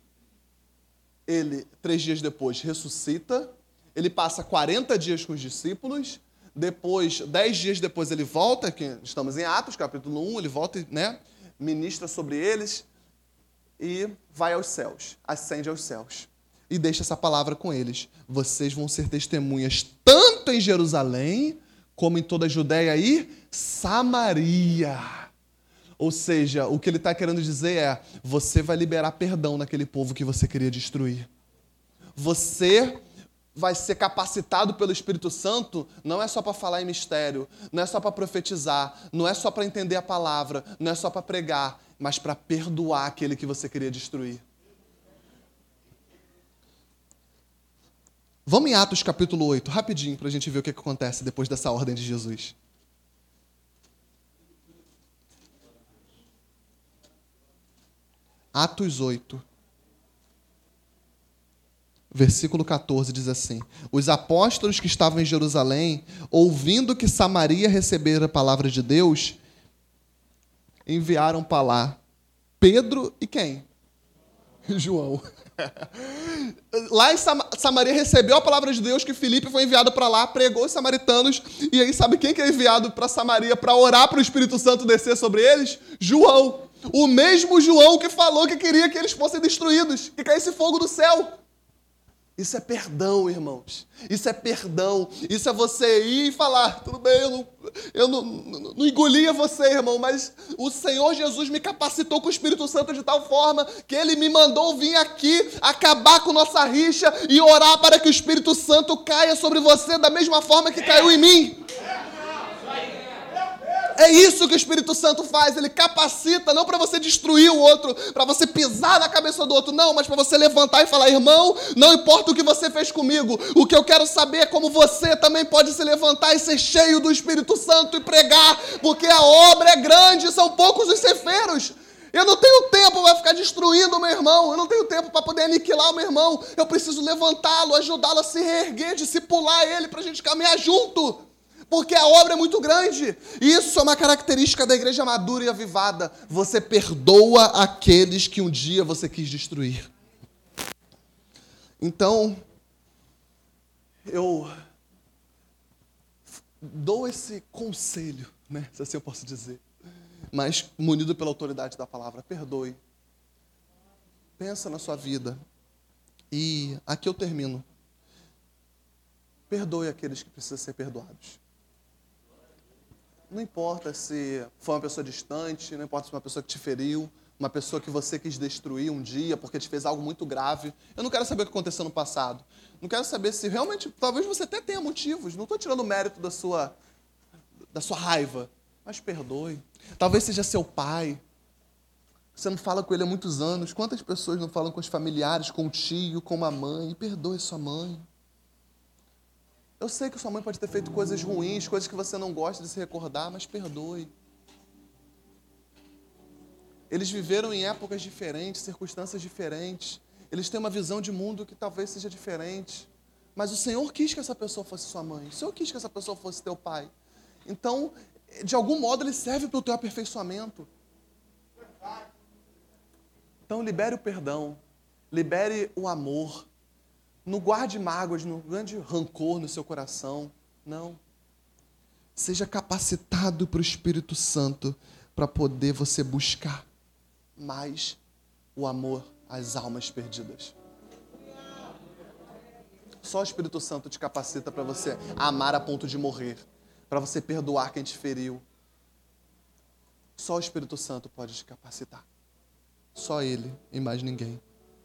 ele, três dias depois, ressuscita, ele passa 40 dias com os discípulos, depois, dez dias depois, ele volta, que estamos em Atos, capítulo 1, ele volta, né? Ministra sobre eles e vai aos céus, ascende aos céus. E deixa essa palavra com eles. Vocês vão ser testemunhas tanto em Jerusalém, como em toda a Judéia e Samaria. Ou seja, o que ele está querendo dizer é: você vai liberar perdão naquele povo que você queria destruir. Você vai ser capacitado pelo Espírito Santo não é só para falar em mistério, não é só para profetizar, não é só para entender a palavra, não é só para pregar, mas para perdoar aquele que você queria destruir. Vamos em Atos capítulo 8, rapidinho, para a gente ver o que acontece depois dessa ordem de Jesus. Atos 8 versículo 14 diz assim: Os apóstolos que estavam em Jerusalém, ouvindo que Samaria recebera a palavra de Deus, enviaram para lá Pedro e quem? João. Lá em Samaria recebeu a palavra de Deus que Filipe foi enviado para lá, pregou os samaritanos, e aí sabe quem que é enviado para Samaria para orar para o Espírito Santo descer sobre eles? João. O mesmo João que falou que queria que eles fossem destruídos, que caísse fogo do céu. Isso é perdão, irmãos. Isso é perdão. Isso é você ir e falar: tudo bem, eu, não, eu não, não, não engolia você, irmão, mas o Senhor Jesus me capacitou com o Espírito Santo de tal forma que ele me mandou vir aqui acabar com nossa rixa e orar para que o Espírito Santo caia sobre você da mesma forma que caiu em mim. É isso que o Espírito Santo faz. Ele capacita, não para você destruir o outro, para você pisar na cabeça do outro, não, mas para você levantar e falar: irmão, não importa o que você fez comigo, o que eu quero saber é como você também pode se levantar e ser cheio do Espírito Santo e pregar, porque a obra é grande, são poucos os cefeiros. Eu não tenho tempo para ficar destruindo o meu irmão. Eu não tenho tempo para poder aniquilar o meu irmão. Eu preciso levantá-lo, ajudá-lo a se reerguer, discipular ele para a gente caminhar junto porque a obra é muito grande. Isso é uma característica da igreja madura e avivada. Você perdoa aqueles que um dia você quis destruir. Então, eu dou esse conselho, né, se assim eu posso dizer, mas munido pela autoridade da palavra, perdoe. Pensa na sua vida. E aqui eu termino. Perdoe aqueles que precisam ser perdoados. Não importa se foi uma pessoa distante, não importa se foi uma pessoa que te feriu, uma pessoa que você quis destruir um dia porque te fez algo muito grave. Eu não quero saber o que aconteceu no passado. Não quero saber se realmente, talvez você até tenha motivos. Não estou tirando o mérito da sua, da sua raiva, mas perdoe. Talvez seja seu pai. Você não fala com ele há muitos anos. Quantas pessoas não falam com os familiares, com o tio, com a mãe? E perdoe sua mãe. Eu sei que sua mãe pode ter feito coisas ruins, coisas que você não gosta de se recordar, mas perdoe. Eles viveram em épocas diferentes, circunstâncias diferentes. Eles têm uma visão de mundo que talvez seja diferente. Mas o Senhor quis que essa pessoa fosse sua mãe. O Senhor quis que essa pessoa fosse teu pai. Então, de algum modo, ele serve para o teu aperfeiçoamento. Então, libere o perdão. Libere o amor. Não guarde mágoas, não guarde rancor no seu coração. Não. Seja capacitado para o Espírito Santo para poder você buscar mais o amor às almas perdidas. Só o Espírito Santo te capacita para você amar a ponto de morrer, para você perdoar quem te feriu. Só o Espírito Santo pode te capacitar. Só Ele e mais ninguém.